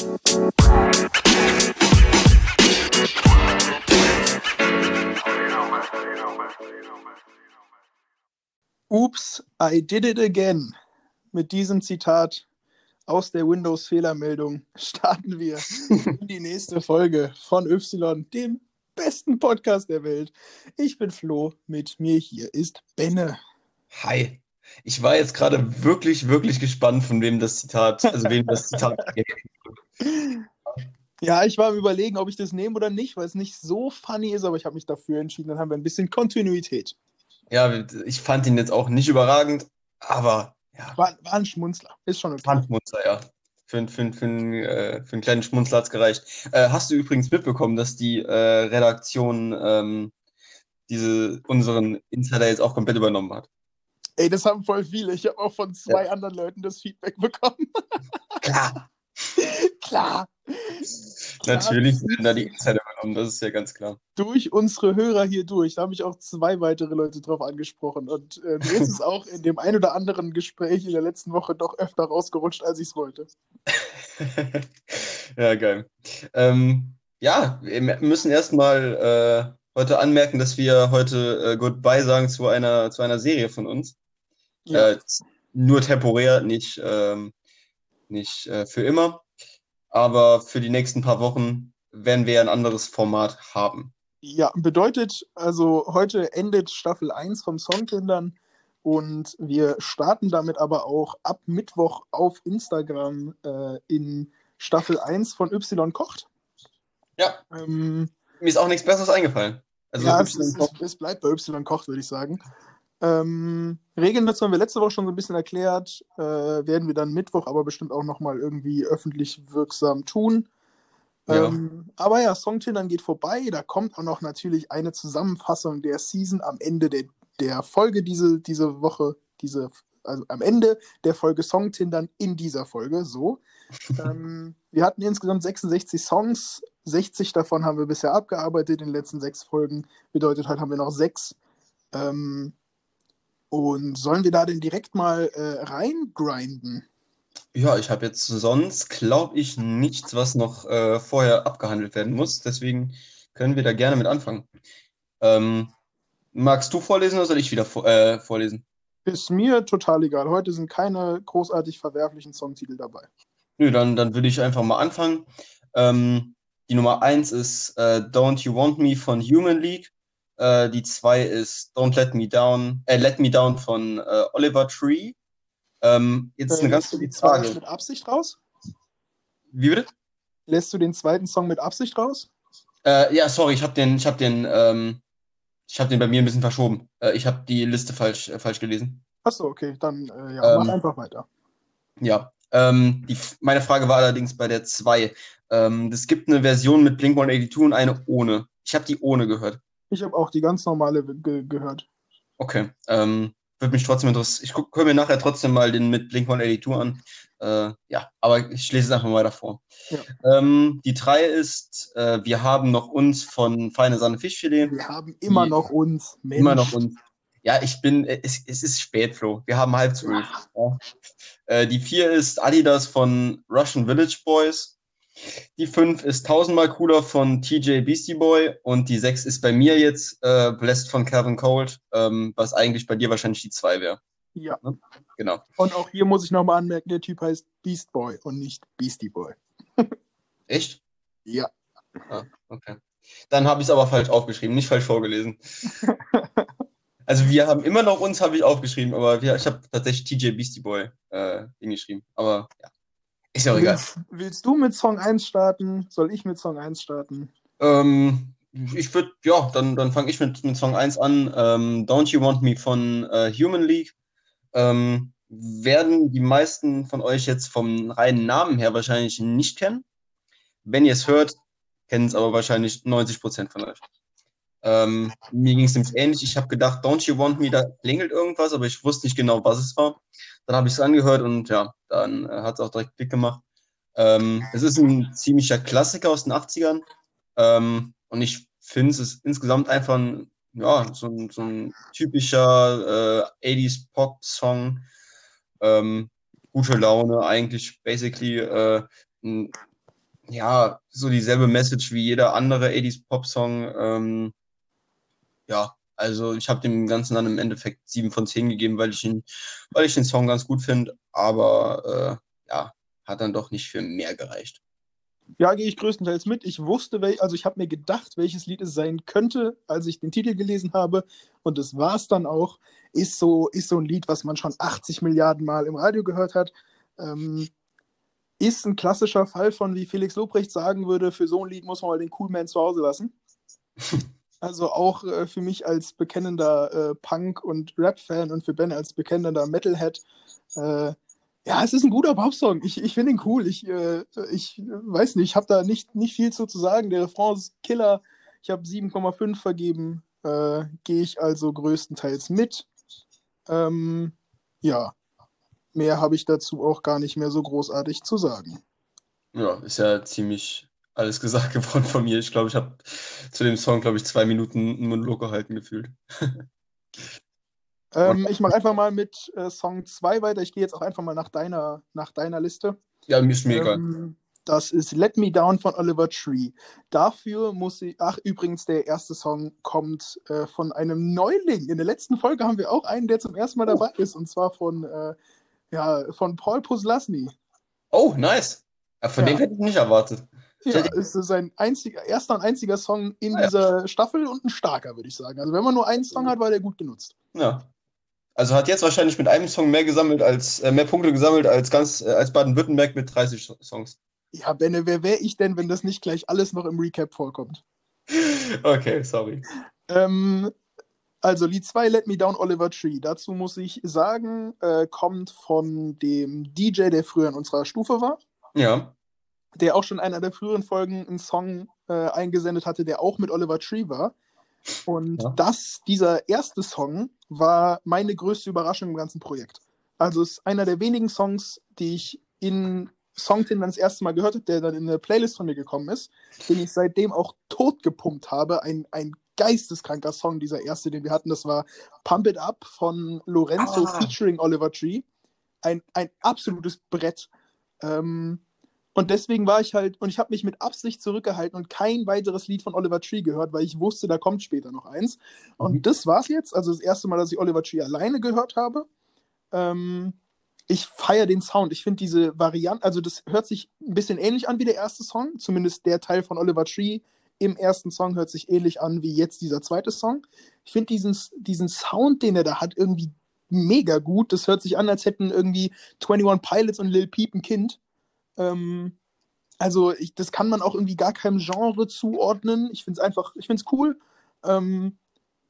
Oops, I did it again. Mit diesem Zitat aus der Windows-Fehlermeldung starten wir in die nächste Folge von Y, dem besten Podcast der Welt. Ich bin Flo, mit mir hier ist Benne. Hi. Ich war jetzt gerade wirklich, wirklich gespannt, von wem das Zitat, also wem das Zitat Ja, ich war am überlegen, ob ich das nehme oder nicht, weil es nicht so funny ist, aber ich habe mich dafür entschieden. Dann haben wir ein bisschen Kontinuität. Ja, ich fand ihn jetzt auch nicht überragend, aber ja. War, war ein Schmunzler. Ist schon okay. War ein Schmunzler, ja. Für, für, für, äh, für einen kleinen Schmunzler hat es gereicht. Äh, hast du übrigens mitbekommen, dass die äh, Redaktion ähm, diese, unseren Insider jetzt auch komplett übernommen hat? Ey, das haben voll viele. Ich habe auch von zwei ja. anderen Leuten das Feedback bekommen. Klar. klar. Natürlich werden da die Insider übernommen, das ist ja ganz klar. Durch unsere Hörer hier durch. Da habe ich auch zwei weitere Leute drauf angesprochen. Und äh, mir ist es auch in dem ein oder anderen Gespräch in der letzten Woche doch öfter rausgerutscht, als ich es wollte. ja, geil. Ähm, ja, wir müssen erstmal äh, heute anmerken, dass wir heute äh, Goodbye sagen zu einer, zu einer Serie von uns. Ja. Äh, nur temporär, nicht, ähm, nicht äh, für immer aber für die nächsten paar Wochen werden wir ein anderes Format haben. Ja, bedeutet, also heute endet Staffel 1 vom Songkindern und wir starten damit aber auch ab Mittwoch auf Instagram äh, in Staffel 1 von Y kocht. Ja. Ähm, Mir ist auch nichts Besseres eingefallen. Also ja, es, es, es, bleibt bei Y kocht, würde ich sagen. Ähm, Regeln dazu haben wir letzte Woche schon so ein bisschen erklärt. Äh, werden wir dann Mittwoch aber bestimmt auch nochmal irgendwie öffentlich wirksam tun. Ja. Ähm, aber ja, Songtindern geht vorbei. Da kommt auch noch natürlich eine Zusammenfassung der Season am Ende der, der Folge diese, diese Woche. Diese, also am Ende der Folge Songtindern in dieser Folge. So. ähm, wir hatten insgesamt 66 Songs. 60 davon haben wir bisher abgearbeitet in den letzten sechs Folgen. Bedeutet halt, haben wir noch sechs. Ähm, und sollen wir da denn direkt mal äh, reingrinden? Ja, ich habe jetzt sonst, glaube ich, nichts, was noch äh, vorher abgehandelt werden muss. Deswegen können wir da gerne mit anfangen. Ähm, magst du vorlesen oder soll ich wieder vor, äh, vorlesen? Ist mir total egal. Heute sind keine großartig verwerflichen Songtitel dabei. Nö, dann, dann würde ich einfach mal anfangen. Ähm, die Nummer 1 ist äh, Don't You Want Me von Human League. Äh, die zwei ist Don't Let Me Down, äh, Let Me Down von äh, Oliver Tree. Ähm, jetzt ist eine ganz gute Frage. mit Absicht raus? Wie bitte? Lässt du den zweiten Song mit Absicht raus? Äh, ja, sorry, ich habe den, ich habe den, ähm, ich habe den bei mir ein bisschen verschoben. Äh, ich habe die Liste falsch, äh, falsch gelesen. Achso, okay, dann äh, ja, ähm, mach einfach weiter. Ja, ähm, die, meine Frage war allerdings bei der 2. Ähm, es gibt eine Version mit Blink 182 und eine ohne. Ich habe die ohne gehört. Ich habe auch die ganz normale ge gehört. Okay. Ähm, würde mich trotzdem interessieren. Ich höre mir nachher trotzdem mal den mit Blink 182 an. Äh, ja, aber ich lese es einfach mal davor. Ja. Ähm, die drei ist, äh, wir haben noch uns von Feine Sahne Fischfilet. Wir haben immer die, noch uns. Mensch. Immer noch uns. Ja, ich bin, es, es ist spät, Flo. Wir haben halb zwölf. Ja. Äh, die vier ist Adidas von Russian Village Boys. Die 5 ist tausendmal cooler von TJ Beastie Boy und die 6 ist bei mir jetzt äh, Blessed von Kevin Cold, ähm, was eigentlich bei dir wahrscheinlich die 2 wäre. Ja. Ne? Genau. Und auch hier muss ich nochmal anmerken, der Typ heißt Beast Boy und nicht Beastie Boy. Echt? Ja. Ah, okay. Dann habe ich es aber falsch aufgeschrieben, nicht falsch vorgelesen. also wir haben immer noch uns, habe ich aufgeschrieben, aber wir, ich habe tatsächlich TJ Beastie Boy äh, hingeschrieben. Aber ja. Ist ja egal. Willst, willst, du mit Song 1 starten? Soll ich mit Song 1 starten? Ähm, ich würde, ja, dann, dann fange ich mit, mit Song 1 an. Ähm, Don't You Want Me von äh, Human League. Ähm, werden die meisten von euch jetzt vom reinen Namen her wahrscheinlich nicht kennen. Wenn ihr es hört, kennen es aber wahrscheinlich 90% von euch. Ähm, mir ging es nämlich ähnlich. Ich habe gedacht, Don't You Want Me, da klingelt irgendwas, aber ich wusste nicht genau, was es war. Dann habe ich es angehört und ja, dann äh, hat es auch direkt Klick gemacht. Ähm, es ist ein ziemlicher Klassiker aus den 80ern ähm, und ich finde es ist insgesamt einfach ein, ja, so, ein, so ein typischer äh, 80s Pop-Song. Ähm, gute Laune, eigentlich basically äh, ein ja, so dieselbe Message wie jeder andere 80s Pop-Song. Ähm, ja, also ich habe dem Ganzen dann im Endeffekt 7 von 10 gegeben, weil ich ihn, weil ich den Song ganz gut finde, aber äh, ja, hat dann doch nicht für mehr gereicht. Ja, gehe ich größtenteils mit. Ich wusste, wel also ich habe mir gedacht, welches Lied es sein könnte, als ich den Titel gelesen habe. Und das war es dann auch. Ist so, ist so ein Lied, was man schon 80 Milliarden Mal im Radio gehört hat. Ähm, ist ein klassischer Fall von, wie Felix Lobrecht sagen würde, für so ein Lied muss man mal den Cool Man zu Hause lassen. Also auch äh, für mich als bekennender äh, Punk- und Rap-Fan und für Ben als bekennender Metalhead. Äh, ja, es ist ein guter Popsong. Ich, ich finde ihn cool. Ich, äh, ich weiß nicht, ich habe da nicht, nicht viel zu, sagen. Der Refrain ist Killer. Ich habe 7,5 vergeben. Äh, Gehe ich also größtenteils mit. Ähm, ja, mehr habe ich dazu auch gar nicht mehr so großartig zu sagen. Ja, ist ja ziemlich alles gesagt geworden von mir. Ich glaube, ich habe zu dem Song, glaube ich, zwei Minuten einen Monolog gehalten gefühlt. ähm, ich mache einfach mal mit äh, Song 2 weiter. Ich gehe jetzt auch einfach mal nach deiner, nach deiner Liste. Ja, mir ist mir egal. Ähm, das ist Let Me Down von Oliver Tree. Dafür muss ich. Ach, übrigens, der erste Song kommt äh, von einem Neuling. In der letzten Folge haben wir auch einen, der zum ersten Mal oh. dabei ist, und zwar von, äh, ja, von Paul Poslasny. Oh, nice. Ja, von ja. dem hätte ich nicht erwartet. Ja, es ist sein einziger, erster und einziger Song in ah, ja. dieser Staffel und ein starker, würde ich sagen. Also wenn man nur einen Song hat, war der gut genutzt. Ja. Also hat jetzt wahrscheinlich mit einem Song mehr gesammelt als äh, mehr Punkte gesammelt als ganz äh, als Baden-Württemberg mit 30 Songs. Ja, Benne, wer wäre ich denn, wenn das nicht gleich alles noch im Recap vorkommt? Okay, sorry. Ähm, also Lied 2, Let Me Down, Oliver Tree. Dazu muss ich sagen, äh, kommt von dem DJ, der früher in unserer Stufe war. Ja der auch schon in einer der früheren Folgen einen Song äh, eingesendet hatte, der auch mit Oliver Tree war. Und ja. das, dieser erste Song, war meine größte Überraschung im ganzen Projekt. Also es ist einer der wenigen Songs, die ich in Songtin das erste Mal gehört habe, der dann in eine Playlist von mir gekommen ist, den ich seitdem auch tot gepumpt habe. Ein, ein geisteskranker Song, dieser erste, den wir hatten, das war Pump It Up von Lorenzo ah. featuring Oliver Tree. Ein, ein absolutes Brett. Ähm, und deswegen war ich halt, und ich habe mich mit Absicht zurückgehalten und kein weiteres Lied von Oliver Tree gehört, weil ich wusste, da kommt später noch eins. Und mhm. das war's jetzt. Also das erste Mal, dass ich Oliver Tree alleine gehört habe. Ähm, ich feiere den Sound. Ich finde diese Variante, also das hört sich ein bisschen ähnlich an wie der erste Song. Zumindest der Teil von Oliver Tree im ersten Song hört sich ähnlich an wie jetzt dieser zweite Song. Ich finde diesen, diesen Sound, den er da hat, irgendwie mega gut. Das hört sich an, als hätten irgendwie 21 Pilots und Lil Peep ein Kind. Ähm, also ich, das kann man auch irgendwie gar keinem Genre zuordnen. Ich finde es einfach, ich finde es cool. Ähm,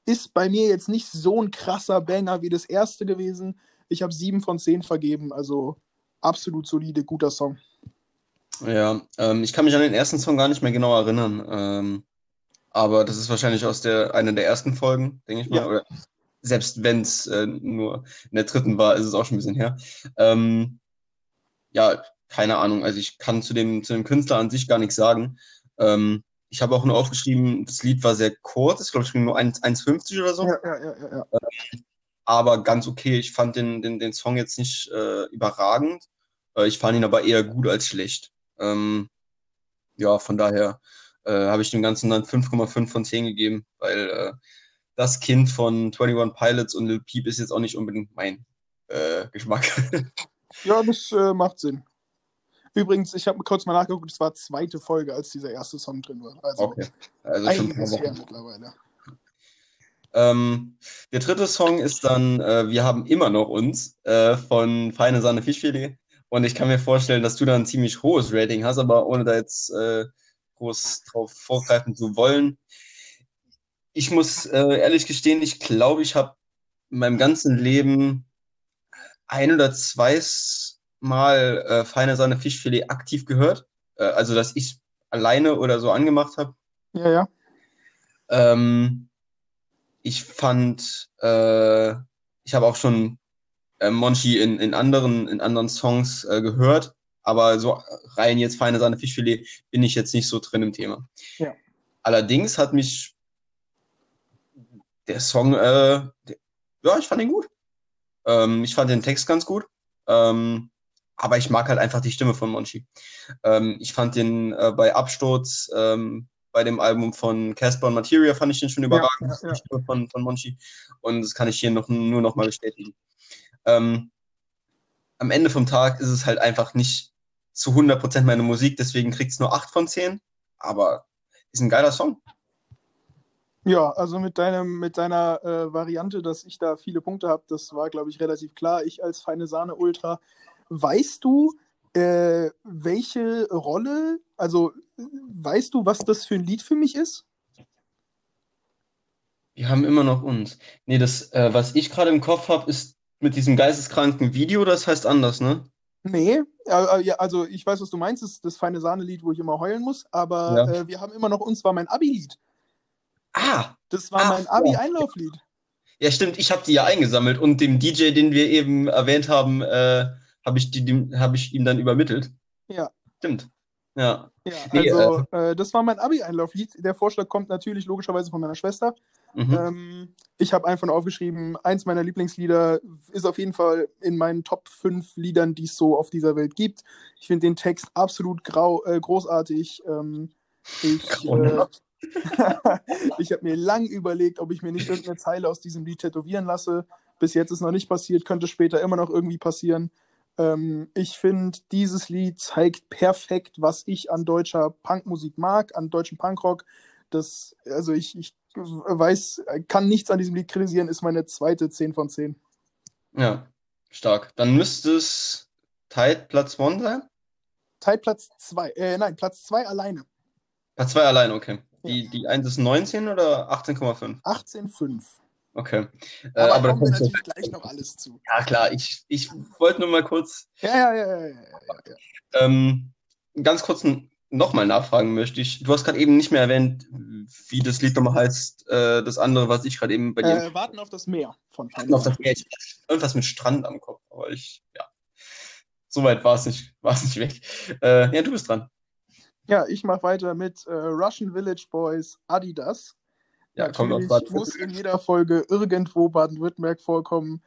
ist bei mir jetzt nicht so ein krasser Banger wie das erste gewesen. Ich habe sieben von zehn vergeben, also absolut solide, guter Song. Ja, ähm, ich kann mich an den ersten Song gar nicht mehr genau erinnern. Ähm, aber das ist wahrscheinlich aus der einer der ersten Folgen, denke ich mal. Ja. Oder selbst wenn es äh, nur in der dritten war, ist es auch schon ein bisschen her. Ähm, ja, keine Ahnung, also ich kann zu dem, zu dem Künstler an sich gar nichts sagen. Ähm, ich habe auch nur aufgeschrieben, das Lied war sehr kurz, ich glaube, ich bin nur 1,50 oder so. Ja, ja, ja, ja. Ähm, aber ganz okay, ich fand den, den, den Song jetzt nicht äh, überragend. Äh, ich fand ihn aber eher gut als schlecht. Ähm, ja, von daher äh, habe ich dem Ganzen dann 5,5 von 10 gegeben, weil äh, das Kind von 21 Pilots und Lil Peep ist jetzt auch nicht unbedingt mein äh, Geschmack. ja, das äh, macht Sinn. Übrigens, ich habe kurz mal nachgeguckt, es war zweite Folge, als dieser erste Song drin war. Also, okay. also schon her mittlerweile. Ähm, der dritte Song ist dann äh, Wir haben immer noch uns äh, von Feine Sahne Fischfilet. Und ich kann mir vorstellen, dass du da ein ziemlich hohes Rating hast, aber ohne da jetzt äh, groß drauf vorgreifen zu wollen. Ich muss äh, ehrlich gestehen, ich glaube, ich habe in meinem ganzen Leben ein oder zwei mal äh, Feine Sahne Fischfilet aktiv gehört. Äh, also, dass ich alleine oder so angemacht habe. Ja, ja. Ähm, ich fand, äh, ich habe auch schon äh, Monchi in, in, anderen, in anderen Songs äh, gehört, aber so rein jetzt Feine Sahne Fischfilet bin ich jetzt nicht so drin im Thema. Ja. Allerdings hat mich der Song, äh, der, ja, ich fand ihn gut. Ähm, ich fand den Text ganz gut. Ähm, aber ich mag halt einfach die Stimme von Monchi. Ähm, ich fand den äh, bei Absturz, ähm, bei dem Album von Casper und Materia, fand ich den schon überragend, ja, ja, ja. die Stimme von, von Monchi. Und das kann ich hier noch, nur noch mal bestätigen. Ähm, am Ende vom Tag ist es halt einfach nicht zu 100% meine Musik, deswegen kriegt es nur 8 von 10. Aber ist ein geiler Song. Ja, also mit deinem, mit deiner äh, Variante, dass ich da viele Punkte habe, das war, glaube ich, relativ klar. Ich als feine Sahne Ultra. Weißt du, äh, welche Rolle, also weißt du, was das für ein Lied für mich ist? Wir haben immer noch uns. Nee, das, äh, was ich gerade im Kopf habe, ist mit diesem geisteskranken Video, das heißt anders, ne? Nee, äh, ja, also ich weiß, was du meinst, das ist das feine Sahne-Lied, wo ich immer heulen muss, aber ja. äh, wir haben immer noch uns war mein Abi-Lied. Ah! Das war ah, mein Abi-Einlauflied. Ja, stimmt, ich habe die ja eingesammelt und dem DJ, den wir eben erwähnt haben, äh, habe ich, hab ich ihm dann übermittelt. Ja. Stimmt. Ja. ja also, äh, äh, das war mein Abi-Einlauflied. Der Vorschlag kommt natürlich logischerweise von meiner Schwester. Mhm. Ähm, ich habe einfach nur aufgeschrieben, eins meiner Lieblingslieder ist auf jeden Fall in meinen Top 5 Liedern, die es so auf dieser Welt gibt. Ich finde den Text absolut grau, äh, großartig. Ähm, ich äh, ich habe mir lang überlegt, ob ich mir nicht irgendeine Zeile aus diesem Lied tätowieren lasse. Bis jetzt ist noch nicht passiert, könnte später immer noch irgendwie passieren. Ähm, ich finde, dieses Lied zeigt perfekt, was ich an deutscher Punkmusik mag, an deutschem Punkrock. Das, also ich, ich weiß, kann nichts an diesem Lied kritisieren, ist meine zweite 10 von 10. Ja, stark. Dann müsste es Tide Platz 1 sein? Tide Platz 2, äh, nein, Platz 2 alleine. Platz 2 alleine, okay. Die, ja. die 1 ist 19 oder 18,5? 18,5. Okay. Äh, aber, aber da kommen wir natürlich gleich noch alles zu. Ja, klar. Ich, ich wollte nur mal kurz. Ja, ja, ja, ja. ja, ja. Ähm, ganz kurz nochmal nachfragen möchte ich. Du hast gerade eben nicht mehr erwähnt, wie das Lied nochmal heißt, äh, das andere, was ich gerade eben bei dir. Äh, Warten auf das Meer von Warten auf das Meer. Irgendwas mit Strand am Kopf, aber ich, ja. Soweit war es nicht, nicht weg. Äh, ja, du bist dran. Ja, ich mache weiter mit äh, Russian Village Boys Adidas. Ja, Natürlich muss in jeder Folge irgendwo Baden-Württemberg vorkommen.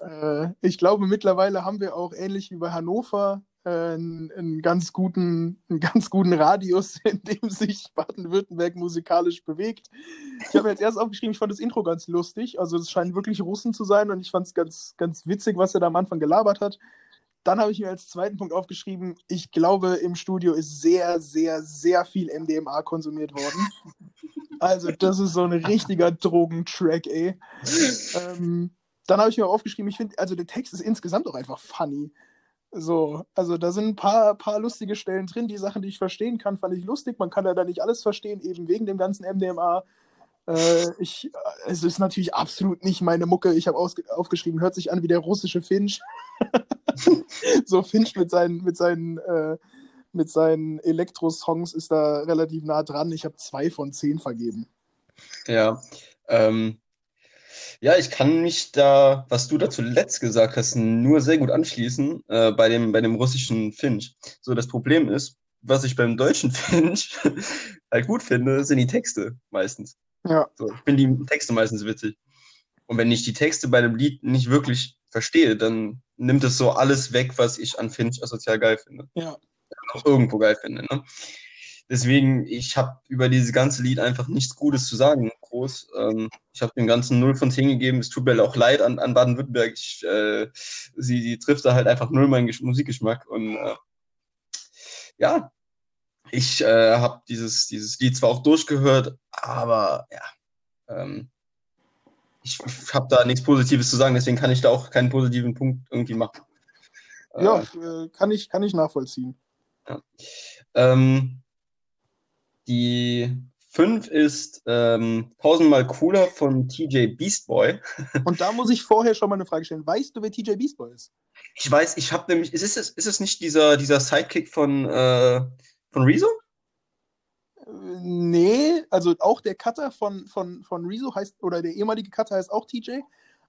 Äh, ich glaube, mittlerweile haben wir auch ähnlich wie bei Hannover äh, einen, einen, ganz guten, einen ganz guten Radius, in dem sich Baden-Württemberg musikalisch bewegt. Ich habe jetzt erst aufgeschrieben, ich fand das Intro ganz lustig. Also es scheinen wirklich Russen zu sein und ich fand es ganz, ganz witzig, was er da am Anfang gelabert hat. Dann habe ich mir als zweiten Punkt aufgeschrieben, ich glaube, im Studio ist sehr, sehr, sehr viel MDMA konsumiert worden. Also, das ist so ein richtiger Drogentrack, ey. Ähm, dann habe ich mir aufgeschrieben, ich finde, also der Text ist insgesamt auch einfach funny. So, also da sind ein paar, paar lustige Stellen drin. Die Sachen, die ich verstehen kann, fand ich lustig. Man kann da nicht alles verstehen, eben wegen dem ganzen MDMA. Äh, ich, es ist natürlich absolut nicht meine Mucke. Ich habe aufgeschrieben, hört sich an wie der russische Finch. so Finch mit seinen, mit seinen, äh, seinen Elektro-Songs ist da relativ nah dran. Ich habe zwei von zehn vergeben. Ja, ähm, ja, ich kann mich da, was du da zuletzt gesagt hast, nur sehr gut anschließen äh, bei, dem, bei dem russischen Finch. So, das Problem ist, was ich beim deutschen Finch halt gut finde, sind die Texte meistens. Ja. So, ich finde die Texte meistens witzig. Und wenn ich die Texte bei dem Lied nicht wirklich verstehe, dann nimmt es so alles weg, was ich an Finch sozial geil finde. Ja. Auch irgendwo geil finde. Ne? Deswegen, ich habe über dieses ganze Lied einfach nichts Gutes zu sagen, groß. Ähm, ich habe dem Ganzen 0 von 10 gegeben. Es tut mir auch leid an, an Baden-Württemberg. Äh, sie, sie trifft da halt einfach null meinen Musikgeschmack. Und äh, ja, ich äh, habe dieses, dieses Lied zwar auch durchgehört, aber ja, ähm, ich, habe da nichts Positives zu sagen, deswegen kann ich da auch keinen positiven Punkt irgendwie machen. Ja, äh, kann, ich, kann ich nachvollziehen. Ja. Ähm, die 5 ist ähm, tausendmal cooler von TJ Beastboy. Und da muss ich vorher schon mal eine Frage stellen. Weißt du, wer TJ Beastboy ist? Ich weiß, ich habe nämlich, ist es, ist es nicht dieser, dieser Sidekick von, äh, von Rezo? Nee, also auch der Cutter von, von, von Rezo heißt, oder der ehemalige Cutter heißt auch TJ,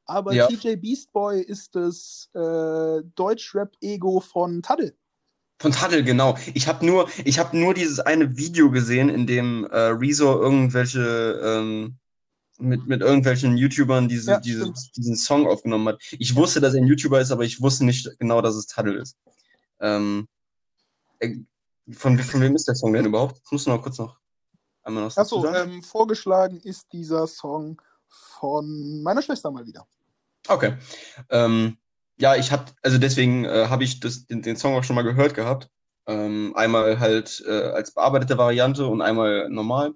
aber ja. TJ Beastboy ist das äh, Deutschrap-Ego von Taddle. Von Taddle, genau. Ich habe nur, hab nur dieses eine Video gesehen, in dem äh, Rezo irgendwelche ähm, mit, mit irgendwelchen YouTubern diese, ja, diese, diesen Song aufgenommen hat. Ich wusste, dass er ein YouTuber ist, aber ich wusste nicht genau, dass es Taddle ist. Ähm, äh, von, von wem ist der Song denn überhaupt? Das musst du noch kurz noch einmal noch Achso, ähm, vorgeschlagen ist dieser Song von meiner Schwester mal wieder. Okay. Ähm, ja, ich habe, also deswegen äh, habe ich das, den, den Song auch schon mal gehört gehabt. Ähm, einmal halt äh, als bearbeitete Variante und einmal normal.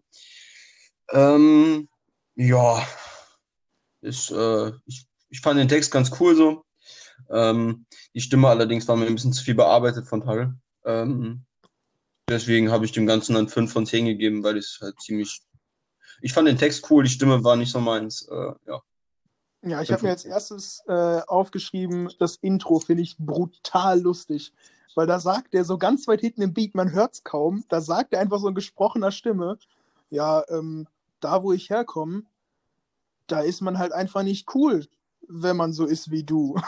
Ähm, ja, ist, äh, ich, ich fand den Text ganz cool so. Ähm, die Stimme allerdings war mir ein bisschen zu viel bearbeitet von Tagel. Ähm, deswegen habe ich dem Ganzen dann 5 von 10 gegeben, weil es halt ziemlich. Ich fand den Text cool, die Stimme war nicht so meins. Äh, ja. Ja, ich habe mir als erstes äh, aufgeschrieben, das Intro finde ich brutal lustig. Weil da sagt er so ganz weit hinten im Beat, man hört es kaum, da sagt er einfach so in gesprochener Stimme, ja, ähm, da wo ich herkomme, da ist man halt einfach nicht cool, wenn man so ist wie du.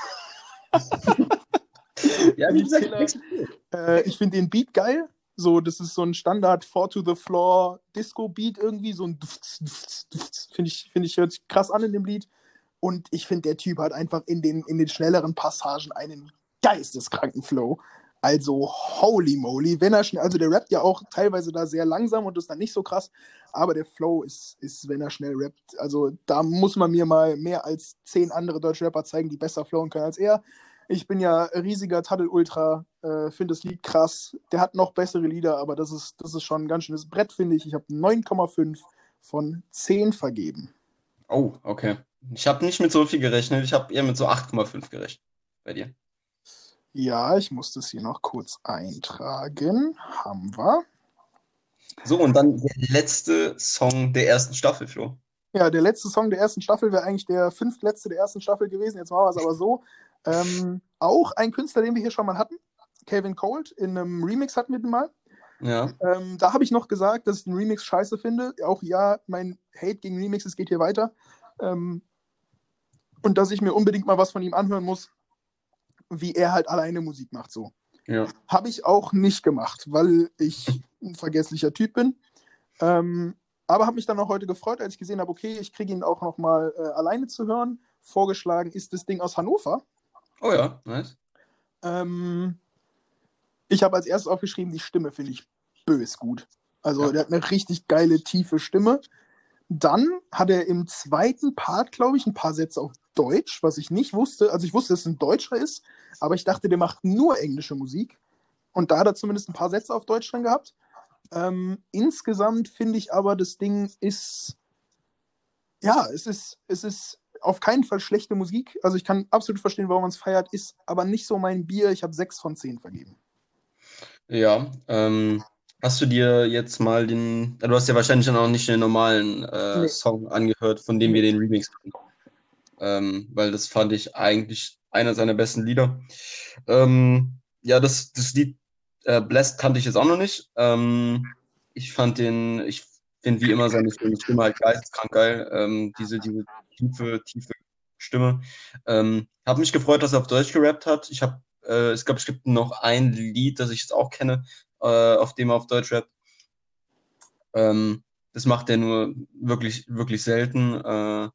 ja, wie gesagt, äh, ich finde den Beat geil. So, das ist so ein Standard Four to the Floor Disco Beat irgendwie, so ein finde ich, finde ich hört sich krass an in dem Lied. Und ich finde, der Typ hat einfach in den, in den schnelleren Passagen einen geisteskranken Flow. Also, holy moly, wenn er schnell, also der rappt ja auch teilweise da sehr langsam und ist dann nicht so krass, aber der Flow ist, ist, wenn er schnell rappt, also da muss man mir mal mehr als zehn andere deutsche Rapper zeigen, die besser flowen können als er. Ich bin ja riesiger Taddel-Ultra, äh, finde das Lied krass. Der hat noch bessere Lieder, aber das ist, das ist schon ein ganz schönes Brett, finde ich. Ich habe 9,5 von 10 vergeben. Oh, okay. Ich habe nicht mit so viel gerechnet, ich habe eher mit so 8,5 gerechnet bei dir. Ja, ich muss das hier noch kurz eintragen. Haben wir. So, und dann der letzte Song der ersten Staffel, Flo. Ja, der letzte Song der ersten Staffel wäre eigentlich der fünftletzte der ersten Staffel gewesen. Jetzt machen wir es aber so. Ähm, auch ein Künstler, den wir hier schon mal hatten. Calvin Cold. In einem Remix hatten wir den mal. Ja. Ähm, da habe ich noch gesagt, dass ich den Remix scheiße finde. Auch ja, mein Hate gegen Remixes geht hier weiter. Ähm, und dass ich mir unbedingt mal was von ihm anhören muss wie er halt alleine Musik macht. So. Ja. Habe ich auch nicht gemacht, weil ich ein vergesslicher Typ bin. Ähm, aber habe mich dann auch heute gefreut, als ich gesehen habe, okay, ich kriege ihn auch noch mal äh, alleine zu hören. Vorgeschlagen ist das Ding aus Hannover. Oh ja, nice. Ähm, ich habe als erstes aufgeschrieben, die Stimme finde ich bös gut. Also ja. der hat eine richtig geile, tiefe Stimme. Dann hat er im zweiten Part, glaube ich, ein paar Sätze auf Deutsch, was ich nicht wusste. Also ich wusste, dass es ein Deutscher ist, aber ich dachte, der macht nur englische Musik. Und da hat er zumindest ein paar Sätze auf Deutsch drin gehabt. Ähm, insgesamt finde ich aber, das Ding ist, ja, es ist, es ist auf keinen Fall schlechte Musik. Also ich kann absolut verstehen, warum man es feiert, ist aber nicht so mein Bier. Ich habe sechs von zehn vergeben. Ja, ähm, Hast du dir jetzt mal den, du hast ja wahrscheinlich dann auch nicht den normalen äh, nee. Song angehört, von dem wir den Remix hatten. Ähm, weil das fand ich eigentlich einer seiner besten Lieder. Ähm, ja, das, das Lied äh, Blessed kannte ich jetzt auch noch nicht. Ähm, ich fand den, ich finde wie immer seine Stimme halt geisteskrank geil. Ähm, diese, diese tiefe, tiefe Stimme. Ähm, habe mich gefreut, dass er auf Deutsch gerappt hat. Ich habe, äh, es glaube, es gibt noch ein Lied, das ich jetzt auch kenne, äh, auf dem er auf Deutsch rappt. Ähm, das macht er nur wirklich, wirklich selten. Äh,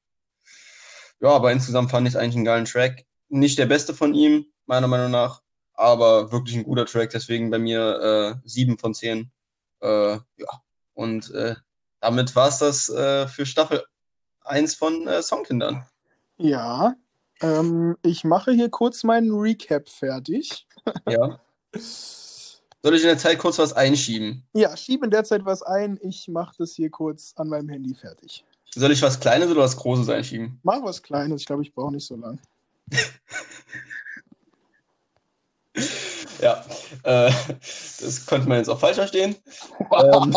ja, aber insgesamt fand ich eigentlich einen geilen Track. Nicht der beste von ihm, meiner Meinung nach, aber wirklich ein guter Track. Deswegen bei mir äh, 7 von 10. Äh, ja, und äh, damit war es das äh, für Staffel 1 von äh, Songkindern. Ja, ähm, ich mache hier kurz meinen Recap fertig. Ja. Soll ich in der Zeit kurz was einschieben? Ja, schiebe in der Zeit was ein. Ich mache das hier kurz an meinem Handy fertig. Soll ich was Kleines oder was Großes einschieben? Mach was Kleines. Ich glaube, ich brauche nicht so lang. ja, äh, das konnte man jetzt auch falsch verstehen. Wow. Ähm,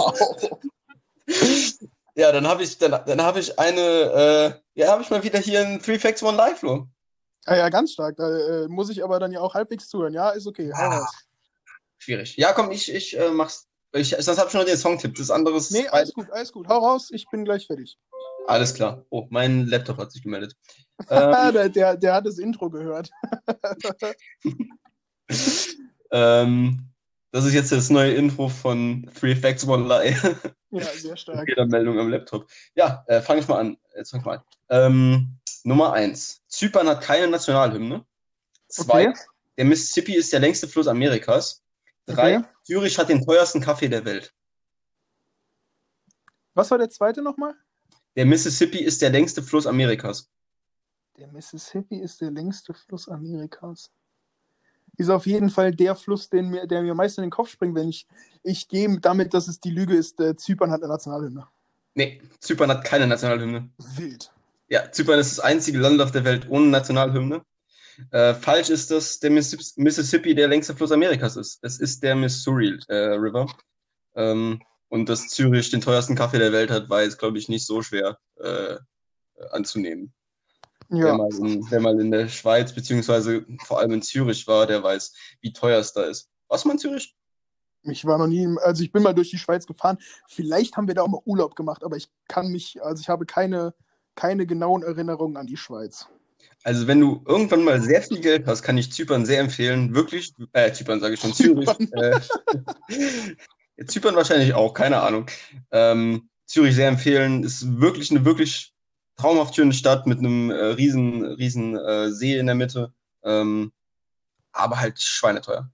ja, dann habe ich, dann, dann habe ich eine, äh, ja, habe ich mal wieder hier ein Three Facts One Live, Flo. Ah, ja, ganz stark. Da äh, muss ich aber dann ja auch halbwegs zuhören. Ja, ist okay. Ah schwierig. Ja, komm, ich, ich äh, mach's. Ich, sonst habe ich noch den Songtipp. Das andere ist. Nee, alles gut, alles gut. Hau raus, ich bin gleich fertig. Alles klar. Oh, mein Laptop hat sich gemeldet. ähm, der, der, der, hat das Intro gehört. ähm, das ist jetzt das neue Intro von Three Facts One Lie. ja, sehr stark. Jeder Meldung am Laptop. Ja, äh, fange ich mal an. Jetzt fang ich mal an. Ähm, Nummer eins. Zypern hat keine Nationalhymne. Zwei. Okay. Der Mississippi ist der längste Fluss Amerikas. Drei, Okay. Zürich hat den teuersten Kaffee der Welt. Was war der zweite nochmal? Der Mississippi ist der längste Fluss Amerikas. Der Mississippi ist der längste Fluss Amerikas. Ist auf jeden Fall der Fluss, den mir, der mir meist in den Kopf springt, wenn ich, ich gehe damit, dass es die Lüge ist, äh, Zypern hat eine Nationalhymne. Nee, Zypern hat keine Nationalhymne. Wild. Ja, Zypern ist das einzige Land auf der Welt ohne Nationalhymne. Äh, falsch ist, dass der Missis- Mississippi der längste Fluss Amerikas ist. Es ist der Missouri äh, River. Ähm, und dass Zürich den teuersten Kaffee der Welt hat, war jetzt, glaube ich, nicht so schwer äh, anzunehmen. Wer, Ja, mal in, wer mal in der Schweiz, beziehungsweise vor allem in Zürich war, der weiß, wie teuer es da ist. Was man in Zürich? ich war noch nie, also ich bin mal durch die Schweiz gefahren. Vielleicht haben wir da auch mal Urlaub gemacht, aber ich kann mich, also ich habe keine, keine genauen Erinnerungen an die Schweiz. Also, wenn du irgendwann mal sehr viel Geld hast, kann ich Zypern sehr empfehlen. Wirklich, äh, Zypern sage ich schon, Zürich. Äh, Zypern wahrscheinlich auch, keine Ahnung. Ähm, Zürich sehr empfehlen. Ist wirklich eine wirklich traumhaft schöne Stadt mit einem äh, riesen, riesen äh, See in der Mitte. Ähm, aber halt schweineteuer.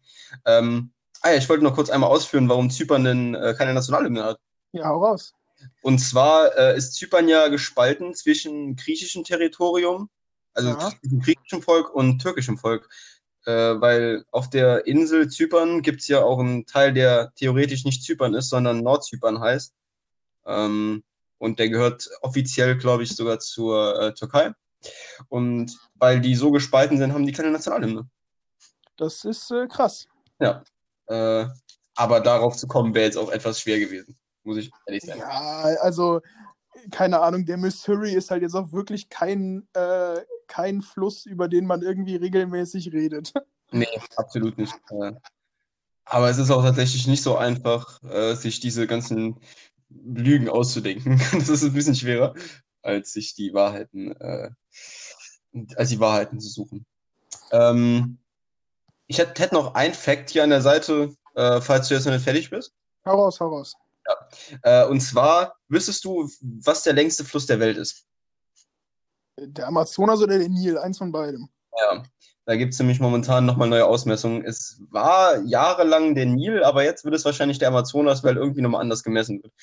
Ähm, ah ja, ich wollte noch kurz einmal ausführen, warum Zypern denn äh, keine Nationalhymne hat. Ja, hau raus. Und zwar äh, ist Zypern ja gespalten zwischen griechischem Territorium, also Ja. zwischen griechischem Volk und türkischem Volk. Äh, weil auf der Insel Zypern gibt es ja auch einen Teil, der theoretisch nicht Zypern ist, sondern Nordzypern heißt. Ähm, und der gehört offiziell, glaube ich, sogar zur äh, Türkei. Und weil die so gespalten sind, haben die keine Nationalhymne. Das ist äh, krass. Ja. Äh, aber darauf zu kommen, wäre jetzt auch etwas schwer gewesen, muss ich ehrlich sagen. Ja, also, keine Ahnung, der Missouri ist halt jetzt auch wirklich kein, äh, kein Fluss, über den man irgendwie regelmäßig redet. Nee, absolut nicht. Äh, Aber es ist auch tatsächlich nicht so einfach, äh, sich diese ganzen Lügen auszudenken. Das ist ein bisschen schwerer, als sich die Wahrheiten, äh, als die Wahrheiten zu suchen. Ähm, ich hätte hätte noch ein Fact hier an der Seite, äh, falls du jetzt noch nicht fertig bist. Hau raus, hau raus. Äh, und zwar, wüsstest du, was der längste Fluss der Welt ist? Der Amazonas oder der Nil, eins von beidem. Ja, da gibt es nämlich momentan nochmal neue Ausmessungen. Es war jahrelang der Nil, aber jetzt wird es wahrscheinlich der Amazonas, weil irgendwie nochmal anders gemessen wird.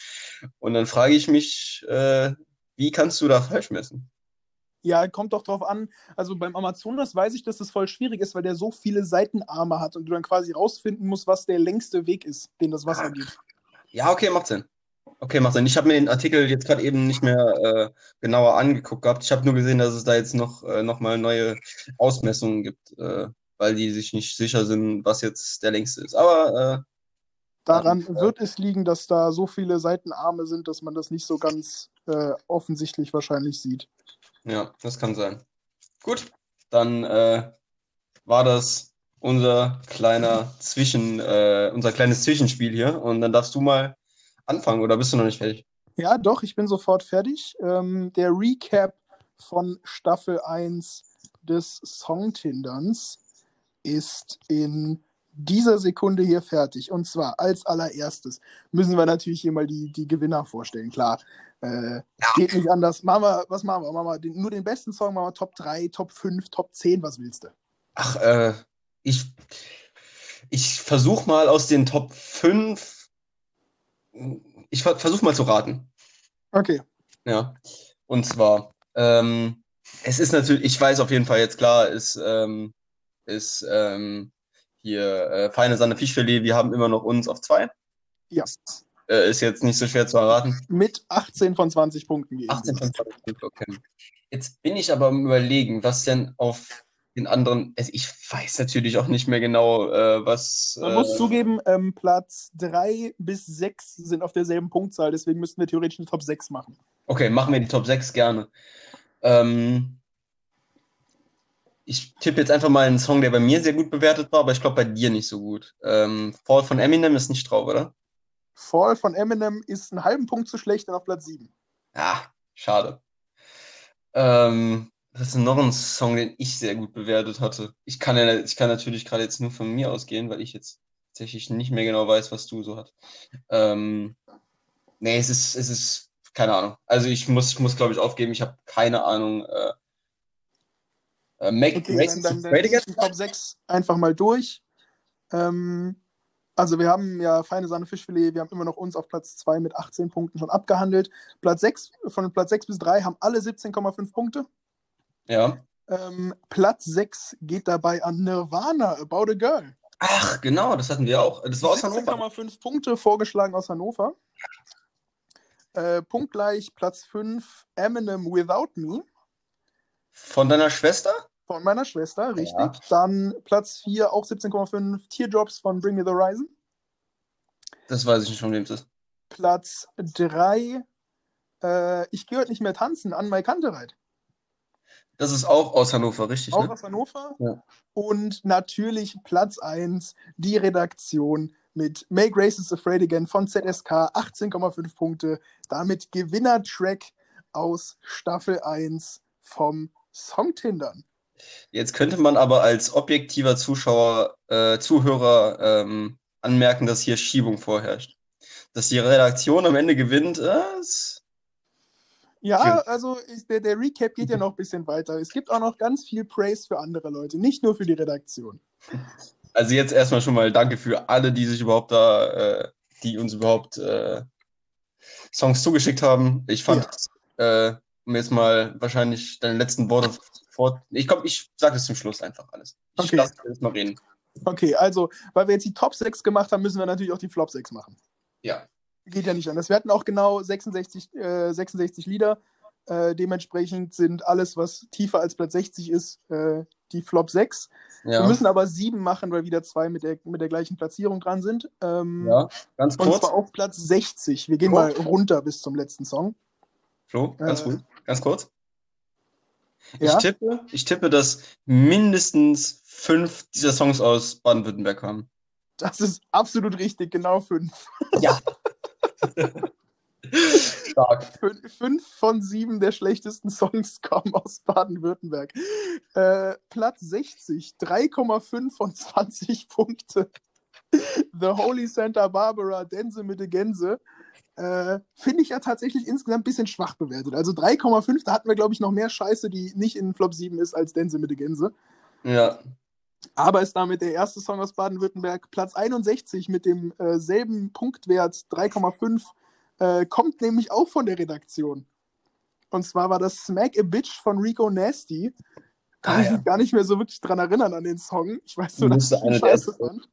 Und dann frage ich mich, äh, wie kannst du da falsch messen? Ja, kommt doch drauf an. Also beim Amazonas weiß ich, dass das voll schwierig ist, weil der so viele Seitenarme hat und du dann quasi rausfinden musst, was der längste Weg ist, den das Wasser geht. Ja, okay, macht Sinn. Okay, macht Sinn. Ich habe mir den Artikel jetzt gerade eben nicht mehr äh, genauer angeguckt gehabt. Ich habe nur gesehen, dass es da jetzt noch, äh, noch mal neue Ausmessungen gibt, äh, weil die sich nicht sicher sind, was jetzt der längste ist. Aber äh, Daran Ja. wird es liegen, dass da so viele Seitenarme sind, dass man das nicht so ganz äh, offensichtlich wahrscheinlich sieht. Ja, das kann sein. Gut, dann äh, war das unser kleiner Zwischen, äh, unser kleines Zwischenspiel hier. Und dann darfst du mal anfangen, oder bist du noch nicht fertig? Ja, doch, ich bin sofort fertig. Ähm, der Recap von Staffel 1 des Songtinderns ist in dieser Sekunde hier fertig. Und zwar als allererstes müssen wir natürlich hier mal die, die Gewinner vorstellen. Klar, äh, geht nicht anders. Machen wir, was machen wir? Machen wir den, nur den besten Song, machen wir Top 3, Top 5, Top 10, was willst du? Ach, äh, ich, ich versuche mal aus den Top 5, ich ver versuche mal zu raten. Okay. Ja, und zwar, ähm, es ist natürlich, ich weiß auf jeden Fall jetzt klar, ist, ähm, ist ähm, hier äh, feine Sahne Fischfilet, wir haben immer noch uns auf zwei. Ja. Ist, äh, ist jetzt nicht so schwer zu erraten. Mit 18 von 20 Punkten gegeben. 18 von 20, okay. Jetzt bin ich aber am überlegen, was denn auf den anderen, also ich weiß natürlich auch nicht mehr genau, äh, was. Man äh, muss zugeben, ähm, Platz 3 bis 6 sind auf derselben Punktzahl, deswegen müssten wir theoretisch eine Top 6 machen. Okay, machen wir die Top 6 gerne. Ähm, ich tippe jetzt einfach mal einen Song, der bei mir sehr gut bewertet war, aber ich glaube bei dir nicht so gut. Ähm, Fall von Eminem ist nicht drauf, oder? Fall von Eminem ist einen halben Punkt zu schlecht und auf Platz 7. Ah, schade. Ähm, das ist noch ein Song, den ich sehr gut bewertet hatte. Ich kann ja, ich kann natürlich gerade jetzt nur von mir ausgehen, weil ich jetzt tatsächlich nicht mehr genau weiß, was du so hast. Ähm, nee, es ist, es ist, keine Ahnung. Also ich muss, ich muss, glaube ich, aufgeben. Ich habe keine Ahnung, äh, Äh, Make Okay, Races dann, dann, dann die Top 6 einfach mal durch. Ähm, also wir haben ja feine Sahne Fischfilet, wir haben immer noch uns auf Platz 2 mit 18 Punkten schon abgehandelt. Platz 6, von Platz 6 bis 3 haben alle 17,5 Punkte. Ja. Ähm, Platz 6 geht dabei an Nirvana, About a Girl. Ach, genau, das hatten wir auch. Das war aus Hannover. 17,5 Punkte vorgeschlagen aus Hannover. Äh, punktgleich Platz 5 Eminem Without Me Von deiner Schwester? von meiner Schwester, richtig. Ja. Dann Platz 4 auch 17,5 Teardrops von Bring Me the Horizon. Das weiß ich nicht, von wem es ist. Platz 3 äh, Ich gehe heute nicht mehr tanzen an Mai Kantereit. Das ist auch aus Hannover, richtig, Auch ne? aus Hannover. Ja. Und natürlich Platz 1 die Redaktion mit Make Races Afraid Again von ZSK, 18,5 Punkte. Damit Gewinner-Track aus Staffel 1 vom Songtindern. Jetzt könnte man aber als objektiver Zuschauer, äh, Zuhörer ähm, anmerken, dass hier Schiebung vorherrscht. Dass die Redaktion am Ende gewinnt, äh, ist Ja, Ja. also ist, der, der Recap geht ja noch ein bisschen weiter. Es gibt auch noch ganz viel Praise für andere Leute, nicht nur für die Redaktion. Also jetzt erstmal schon mal danke für alle, die sich überhaupt da, äh, die uns überhaupt äh, Songs zugeschickt haben. Ich fand, äh, um jetzt mal wahrscheinlich deine letzten Worte fort. Ich komm, ich sage es zum Schluss einfach alles. Ich Okay. lasse jetzt mal reden. Okay, also, weil wir jetzt die Top 6 gemacht haben, müssen wir natürlich auch die Flop 6 machen. Ja. Geht ja nicht anders. Wir hatten auch genau 66, äh, 66 Lieder. Äh, dementsprechend sind alles, was tiefer als Platz 60 ist, äh, die Flop 6. Wir Ja. müssen aber sieben machen, weil wieder zwei mit der, mit der gleichen Platzierung dran sind. Ähm, Ja. Ganz Und kurz. zwar auf Platz 60. Wir gehen Oh. mal runter bis zum letzten Song. Flo, ganz Äh, gut. Ganz kurz. Ja? Ich tippe, ich tippe, dass mindestens fünf dieser Songs aus Baden-Württemberg kamen. Das ist absolut richtig, genau fünf. Ja. Stark. Fün- Fünf von sieben der schlechtesten Songs kommen aus Baden-Württemberg. Äh, Platz 60, 3,5 von 20 Punkte. The Holy Santa Barbara, Dense mit der Gänse. Äh, Finde ich ja tatsächlich insgesamt ein bisschen schwach bewertet. Also 3,5, da hatten wir, glaube ich, noch mehr Scheiße, die nicht in Flop 7 ist, als Dense mit der Gänse. Ja. Aber ist damit der erste Song aus Baden-Württemberg. Platz 61 mit dem äh, selben Punktwert, 3,5, äh, kommt nämlich auch von der Redaktion. Und zwar war das Smack a Bitch von Rico Nasty. Kann Ah, ich ja. mich gar nicht mehr so wirklich dran erinnern an den Song. Ich weiß nur, dass ich der scheiße fand.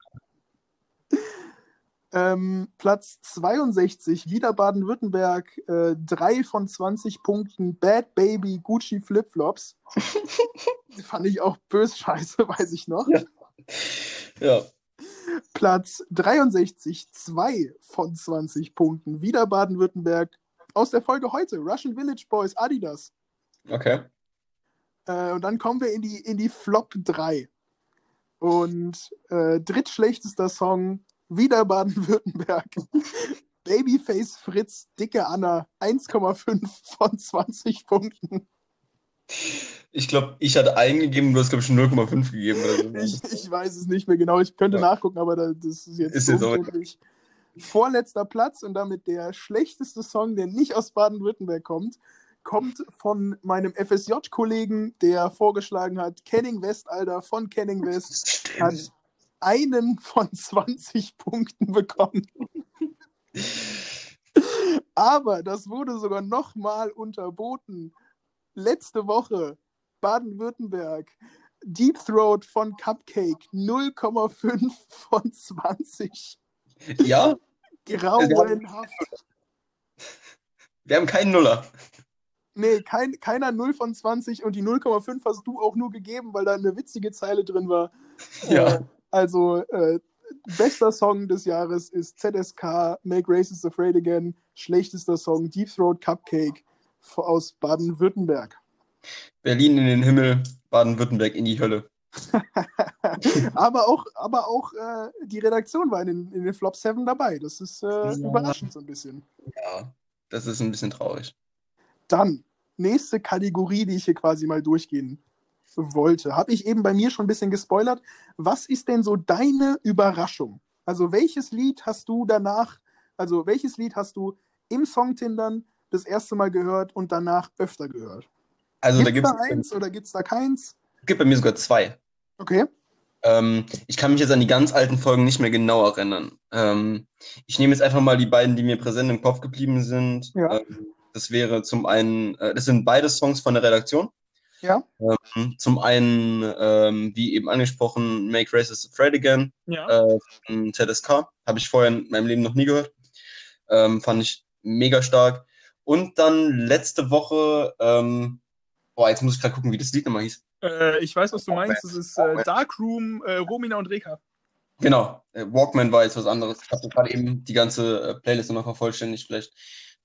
Ähm, Platz 62, wieder Baden-Württemberg, äh, 3 von 20 Punkten, Bad Baby Gucci Flipflops. Fand ich auch bös scheiße, weiß ich noch. Ja. Ja. Platz 63, 2 von 20 Punkten. Wieder Baden-Württemberg. Aus der Folge heute, Russian Village Boys, Adidas. Okay. Äh, und dann kommen wir in die, in die Flop 3. Und äh, drittschlechtester Song, wieder Baden-Württemberg. Babyface Fritz, dicke Anna, 1,5 von 20 Punkten. Ich glaube, ich hatte eingegeben, du hast, glaube ich, schon 0,5 gegeben oder so. Ich, ich weiß es nicht mehr genau. Ich könnte Ja. nachgucken, aber da, das ist jetzt, Ist jetzt auch. Vorletzter Platz und damit der schlechteste Song, der nicht aus Baden-Württemberg kommt, kommt von meinem FSJ-Kollegen, der vorgeschlagen hat, Kenning West, Alter, von Kenning West, hat einen von 20 Punkten bekommen. Aber das wurde sogar nochmal unterboten. Letzte Woche Baden-Württemberg. Deep Throat von Cupcake 0,5 von 20. Ja, Grauenhaft. wir haben keinen Nuller. Nee, kein, keiner 0 von 20 und die 0,5 hast du auch nur gegeben, weil da eine witzige Zeile drin war. Ja. Äh, also, äh, bester Song des Jahres ist ZSK, Make Races Afraid Again. Schlechtester Song, Deep Throat Cupcake aus Baden-Württemberg. Berlin in den Himmel, Baden-Württemberg in die Hölle. aber auch, aber auch äh, die Redaktion war in den, in den Flop 7 dabei. Das ist äh, Ja. überraschend so ein bisschen. Ja, das ist ein bisschen traurig. Dann, nächste Kategorie, die ich hier quasi mal durchgehen wollte. Habe ich eben bei mir schon ein bisschen gespoilert. Was ist denn so deine Überraschung? Also, welches Lied hast du danach, also welches Lied hast du im Songtindern das erste Mal gehört und danach öfter gehört? Also da Gibt es gibt da eins oder gibt es da keins? Es gibt bei mir sogar zwei. Okay. Ähm, ich kann mich jetzt an die ganz alten Folgen nicht mehr genau erinnern. Ähm, ich nehme jetzt einfach mal die beiden, die mir präsent im Kopf geblieben sind. Ja. Ähm, das wäre zum einen, äh, das sind beide Songs von der Redaktion. Ja. Ähm, zum einen, ähm, wie eben angesprochen, Make Racists Afraid Again Ja. äh, von ZSK. Habe ich vorher in meinem Leben noch nie gehört. Ähm, fand ich mega stark. Und dann letzte Woche, ähm, boah, jetzt muss ich gerade gucken, wie das Lied nochmal hieß. Äh, ich weiß, was du meinst. Das ist äh, Darkroom, äh, Romina und Reka. Genau, äh, Walkman war jetzt was anderes. Ich habe gerade eben die ganze äh, Playlist nochmal vervollständigt, vielleicht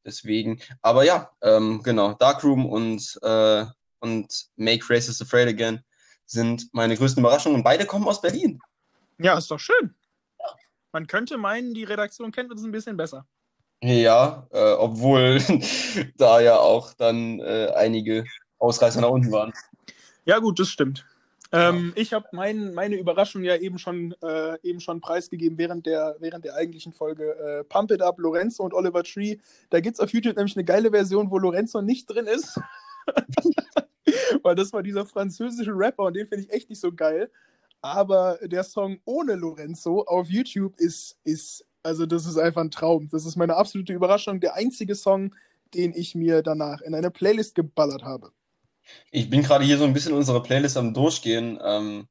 deswegen. Aber ja, ähm, genau, Darkroom und, äh, und Make Racists Afraid Again sind meine größten Überraschungen. Und beide kommen aus Berlin. Ja, ist doch schön. Man könnte meinen, die Redaktion kennt uns ein bisschen besser. Ja, äh, obwohl da ja auch dann äh, einige Ausreißer nach unten waren. Ja, gut, das stimmt. Ähm, ich habe mein, meine Überraschung ja eben schon, äh, eben schon preisgegeben während der, während der eigentlichen Folge. Äh, Pump It Up, Lorenzo und Oliver Tree. Da gibt es auf YouTube nämlich eine geile Version, wo Lorenzo nicht drin ist. Weil das war dieser französische Rapper und den finde ich echt nicht so geil. Aber der Song ohne Lorenzo auf YouTube ist, ist, also das ist einfach ein Traum. Das ist meine absolute Überraschung. Der einzige Song, den ich mir danach in eine Playlist geballert habe. Ich bin gerade hier so ein bisschen unsere Playlist am Durchgehen. Ähm,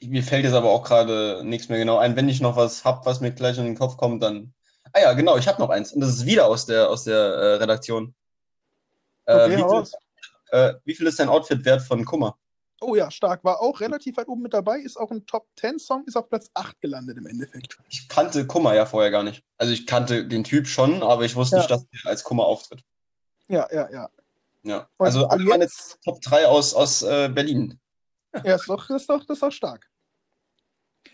mir fällt jetzt aber auch gerade nichts mehr genau ein. Wenn ich noch was hab, was mir gleich in den Kopf kommt, dann. Ah ja, genau, ich habe noch eins. Und das ist wieder aus der, aus der äh, Redaktion. Äh, Okay, wie. Äh, wie viel ist dein Outfit wert von Kummer? Oh ja, stark. War auch relativ weit oben mit dabei. Ist auch ein Top 10 Song, ist auf Platz 8 gelandet im Endeffekt. Ich kannte Kummer ja vorher gar nicht. Also ich kannte den Typ schon, aber ich wusste Ja. nicht, dass er als Kummer auftritt. Ja, ja, ja. Ja. Und- Also alle meine Top 3 aus, aus äh, Berlin. Ja, ist doch, ist doch, das ist doch stark.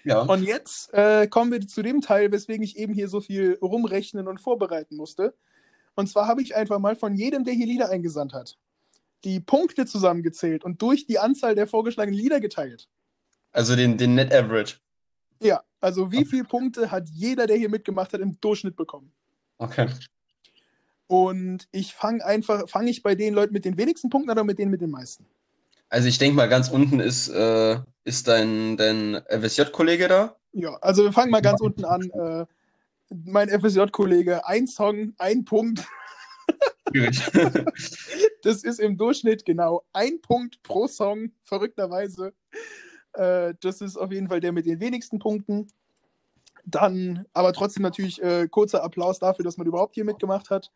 Ja. Und jetzt äh, kommen wir zu dem Teil, weswegen ich eben hier so viel rumrechnen und vorbereiten musste. Und zwar habe ich einfach mal von jedem, der hier Lieder eingesandt hat, die Punkte zusammengezählt und durch die Anzahl der vorgeschlagenen Lieder geteilt. Also den, den Net Average. Ja, also wie viele Punkte hat jeder, der hier mitgemacht hat, im Durchschnitt bekommen? Okay. Und ich fange einfach, fange ich bei den Leuten mit den wenigsten Punkten oder mit denen mit den meisten? Also ich denke mal, ganz unten ist, äh, ist dein, dein FSJ-Kollege da. Ja, also wir fangen mal ganz unten an. Äh, mein FSJ-Kollege, ein Song, ein Punkt. Das ist im Durchschnitt genau ein Punkt pro Song, verrückterweise. Äh, das ist auf jeden Fall der mit den wenigsten Punkten. Dann, aber trotzdem natürlich äh, kurzer Applaus dafür, dass man überhaupt hier mitgemacht hat.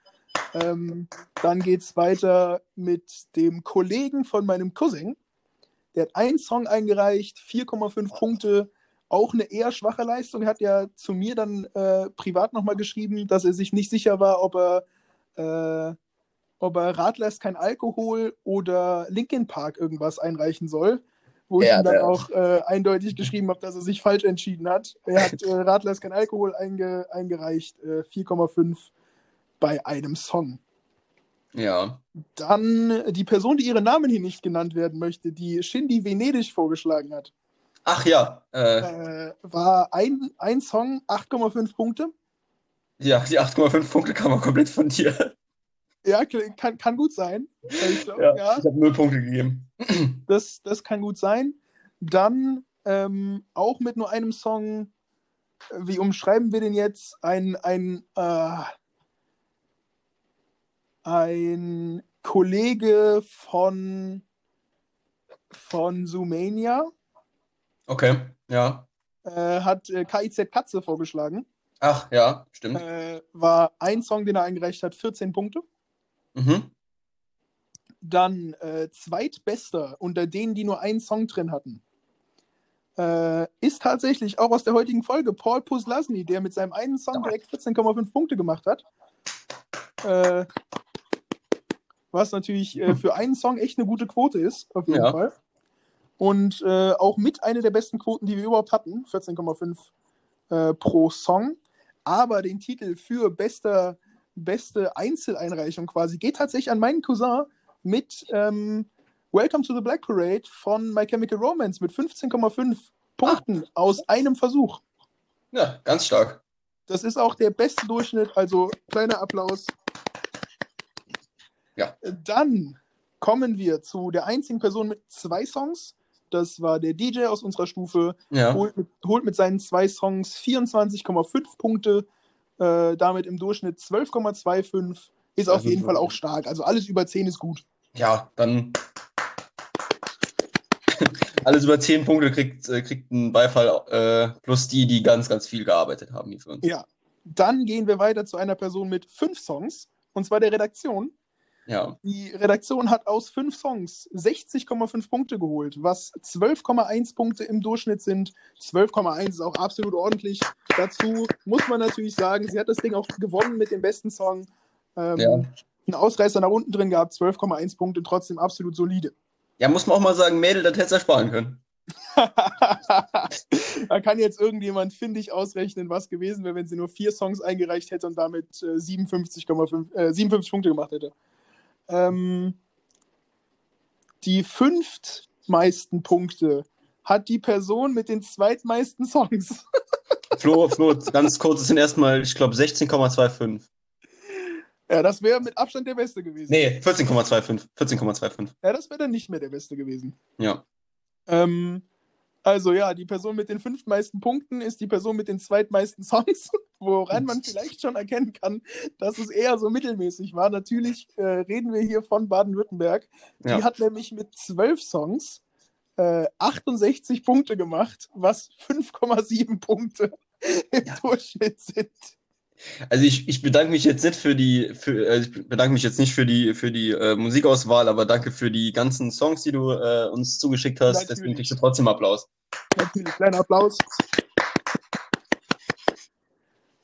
Ähm, dann geht es weiter mit dem Kollegen von meinem Cousin. Der hat einen Song eingereicht, 4,5 Punkte. Auch eine eher schwache Leistung. Er hat ja zu mir dann äh, privat nochmal geschrieben, dass er sich nicht sicher war, ob er, äh, ob er Radler ist kein Alkohol oder Linkin Park irgendwas einreichen soll. Wo ich Ja, ihm dann auch äh, eindeutig geschrieben habe, dass er sich falsch entschieden hat. Er hat äh, Radler ist kein Alkohol einge eingereicht, äh, 4,5 bei einem Song. Ja. Dann die Person, die ihren Namen hier nicht genannt werden möchte, die Shindy Venedig vorgeschlagen hat, Ach ja, äh, äh, war ein, ein Song, 8,5 Punkte. Ja, die 8,5 Punkte kamen komplett von dir. Ja, kann, kann gut sein. Ich glaub, Ja, ja, ich habe null Punkte gegeben. das, das kann gut sein. Dann ähm, auch mit nur einem Song, wie umschreiben wir den jetzt? Ein, ein, äh, ein Kollege von, von Zoomania Okay, ja. äh, hat äh, KIZ Katze vorgeschlagen. Ach ja, stimmt. Äh, war ein Song, den er eingereicht hat, 14 Punkte. Mhm. Dann äh, zweitbester unter denen, die nur einen Song drin hatten, äh, ist tatsächlich auch aus der heutigen Folge Paul Puslasny, der mit seinem einen Song direkt 14,5 Punkte gemacht hat. Äh, was natürlich äh, für einen Song echt eine gute Quote ist, auf jeden Ja. Fall. Und äh, auch mit einer der besten Quoten, die wir überhaupt hatten, 14,5 äh, pro Song. Aber den Titel für bester, beste Einzeleinreichung quasi geht tatsächlich an meinen Cousin mit ähm, Welcome to the Black Parade von My Chemical Romance mit 15,5 Punkten aus einem Versuch. Ja, ganz stark. Das ist auch der beste Durchschnitt, also kleiner Applaus. Ja. Dann kommen wir zu der einzigen Person mit zwei Songs. Das war der DJ aus unserer Stufe. Ja. Holt, mit, holt mit seinen zwei Songs 24,5 Punkte, äh, damit im Durchschnitt 12,25. Ist auf jeden Fall auch stark. Also alles über 10 ist gut. Ja, dann. Alles über 10 Punkte kriegt, äh, kriegt einen Beifall, äh, plus die, die ganz, ganz viel gearbeitet haben hier für uns. Ja. Dann gehen wir weiter zu einer Person mit fünf Songs, und zwar der Redaktion. Ja. Die Redaktion hat aus fünf Songs 60,5 Punkte geholt, was 12,1 Punkte im Durchschnitt sind. 12,1 ist auch absolut ordentlich. Dazu muss man natürlich sagen, sie hat das Ding auch gewonnen mit dem besten Song. Ähm, Ja. Einen Ausreißer nach unten drin gehabt, 12,1 Punkte, trotzdem absolut solide. Ja, muss man auch mal sagen, Mädel, das hättest du ersparen können. da kann jetzt irgendjemand findig ausrechnen, was gewesen wäre, wenn sie nur vier Songs eingereicht hätte und damit äh, 57,5 äh, 57 Punkte gemacht hätte. Ähm, die fünftmeisten Punkte hat die Person mit den zweitmeisten Songs. Flo, Flo, ganz kurz, es sind erstmal, ich glaube, 16,25. ja, das wäre mit Abstand der Beste gewesen. Nee, 14,25. 14,25. Ja, das wäre dann nicht mehr der Beste gewesen. Ja. Ähm, also ja, die Person mit den fünftmeisten Punkten ist die Person mit den zweitmeisten Songs, woran man vielleicht schon erkennen kann, dass es eher so mittelmäßig war. Natürlich äh, reden wir hier von Baden-Württemberg. Die Ja. hat nämlich mit zwölf Songs äh, 68 Punkte gemacht, was 5,7 Punkte im Ja. Durchschnitt sind. Also ich, ich bedanke mich jetzt nicht für die, für, äh, ich bedanke mich jetzt nicht für die, für die äh, Musikauswahl, aber danke für die ganzen Songs, die du äh, uns zugeschickt hast. Natürlich. Deswegen kriegst du trotzdem Applaus. Natürlich, kleiner Applaus.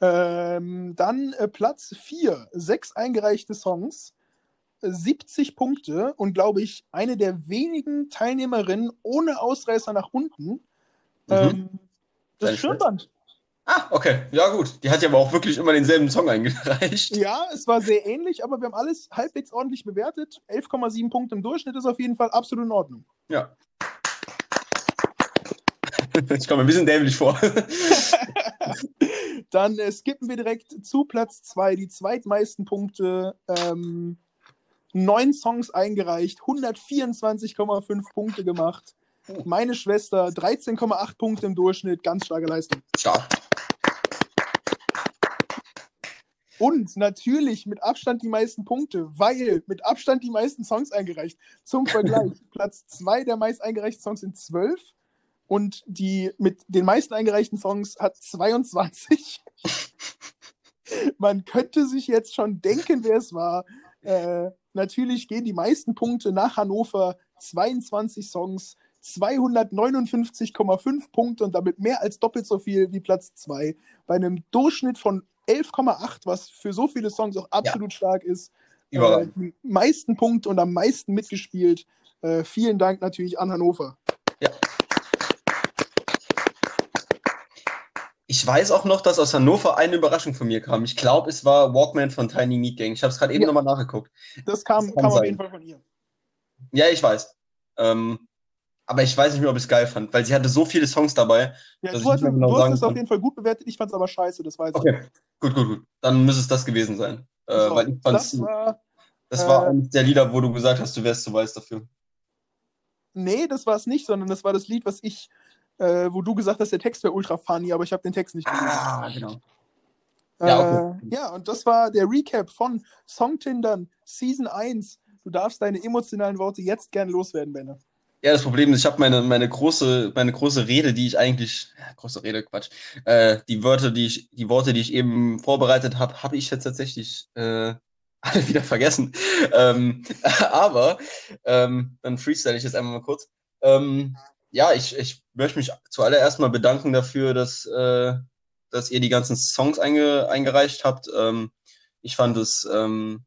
Ähm, dann äh, Platz 4, sechs eingereichte Songs, äh, 70 Punkte und glaube ich eine der wenigen Teilnehmerinnen ohne Ausreißer nach unten. Ähm, das Deine Stirnband. Ah, okay. Ja, gut. Die hat ja aber auch wirklich immer denselben Song eingereicht. Ja, es war sehr ähnlich, aber wir haben alles halbwegs ordentlich bewertet. 11,7 Punkte im Durchschnitt ist auf jeden Fall absolut in Ordnung. Ja. Ich komme ein bisschen dämlich vor. Dann äh, skippen wir direkt zu Platz 2, die zweitmeisten Punkte. Ähm, neun Songs eingereicht, 124,5 Punkte gemacht. Oh. Meine Schwester 13,8 Punkte im Durchschnitt, ganz starke Leistung. Stark. Und natürlich mit Abstand die meisten Punkte, weil mit Abstand die meisten Songs eingereicht. Zum Vergleich, Platz 2 der meist eingereichten Songs sind 12 und die mit den meisten eingereichten Songs hat 22. Man könnte sich jetzt schon denken, wer es war. Äh, natürlich gehen die meisten Punkte nach Hannover, 22 Songs, 259,5 Punkte und damit mehr als doppelt so viel wie Platz 2. Bei einem Durchschnitt von 11,8, was für so viele Songs auch absolut stark ist. Äh, Überragend. die meisten Punkte und am meisten mitgespielt. Äh, vielen Dank natürlich an Hannover. Ich weiß auch noch, dass aus Hannover eine Überraschung von mir kam. Ich glaube, es war Walkman von Tiny Meat Gang. Ich habe es gerade eben Ja. nochmal nachgeguckt. Das kam, Das kam auf jeden Fall von ihr. Ja, ich weiß. Ähm, aber ich weiß nicht mehr, ob ich es geil fand, weil sie hatte so viele Songs dabei. Ja, Dass du, ich hast, genau du hast es auf jeden Fall gut bewertet, ich fand es aber scheiße, das weiß ich. Okay, gut, gut, gut. Dann müsste es das gewesen sein. Äh, So, weil ich fand's, das war, das war äh, eines der Lieder, wo du gesagt hast, du wärst zu weiß dafür. nee, das war es nicht, sondern das war das Lied, was ich, äh, wo du gesagt hast, der Text wäre ultra funny, aber ich habe den Text nicht gelesen. Ah, genau. Äh, Ja, okay. ja, und das war der Recap von Songtindern Season 1. Du darfst deine emotionalen Worte jetzt gern loswerden, Benne. Ja, das Problem ist, ich habe meine, meine große, meine große Rede, die ich eigentlich, ja, große Rede, Quatsch, äh, die Wörter, die ich, die Worte, die ich eben vorbereitet habe, habe ich jetzt tatsächlich äh, alle wieder vergessen. Ähm, aber ähm, dann freestyle ich jetzt einmal mal kurz. Ähm, ja, ich, ich möchte mich zuallererst mal bedanken dafür, dass, äh, dass ihr die ganzen Songs einge, eingereicht habt. Ähm, ich fand es ähm,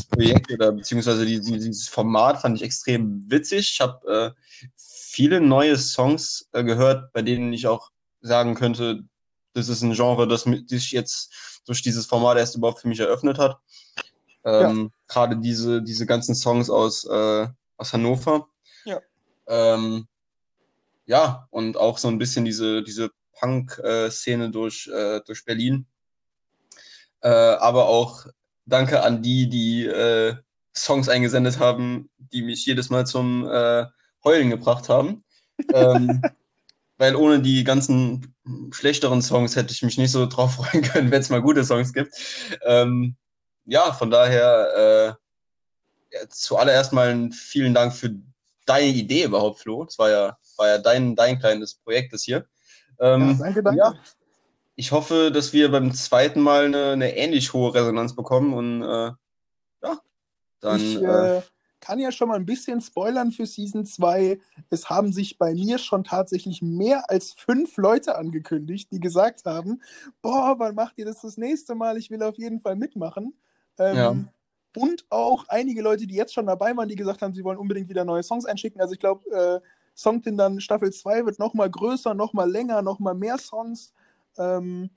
das Projekt oder beziehungsweise die, die, dieses Format fand ich extrem witzig. Ich habe äh, viele neue Songs äh, gehört, bei denen ich auch sagen könnte, das ist ein Genre, das sich jetzt durch dieses Format erst überhaupt für mich eröffnet hat. Ähm, Gerade diese, diese ganzen Songs aus, äh, aus Hannover. Ja. Ähm, ja, und auch so ein bisschen diese, diese Punk-Szene durch, äh, durch Berlin. Äh, aber auch danke an die, die, äh, Songs eingesendet haben, die mich jedes Mal zum äh, Heulen gebracht haben. ähm, weil ohne die ganzen schlechteren Songs hätte ich mich nicht so drauf freuen können, wenn es mal gute Songs gibt. Ähm, ja, von daher äh, ja, zuallererst mal vielen Dank für deine Idee überhaupt, Flo. Es war ja, war ja dein, dein kleines Projekt das hier. Ähm, ja, danke, danke. Ja, ich hoffe, dass wir beim zweiten Mal eine, eine ähnlich hohe Resonanz bekommen und äh, ja, dann. Ich äh, kann ja schon mal ein bisschen spoilern für Season 2. Es haben sich bei mir schon tatsächlich mehr als fünf Leute angekündigt, die gesagt haben: Boah, wann macht ihr das das nächste Mal? Ich will auf jeden Fall mitmachen. Ähm, ja. Und auch einige Leute, die jetzt schon dabei waren, die gesagt haben, sie wollen unbedingt wieder neue Songs einschicken. Also ich glaube, äh, Songtindern Staffel 2 wird nochmal größer, nochmal länger, nochmal mehr Songs. Ähm,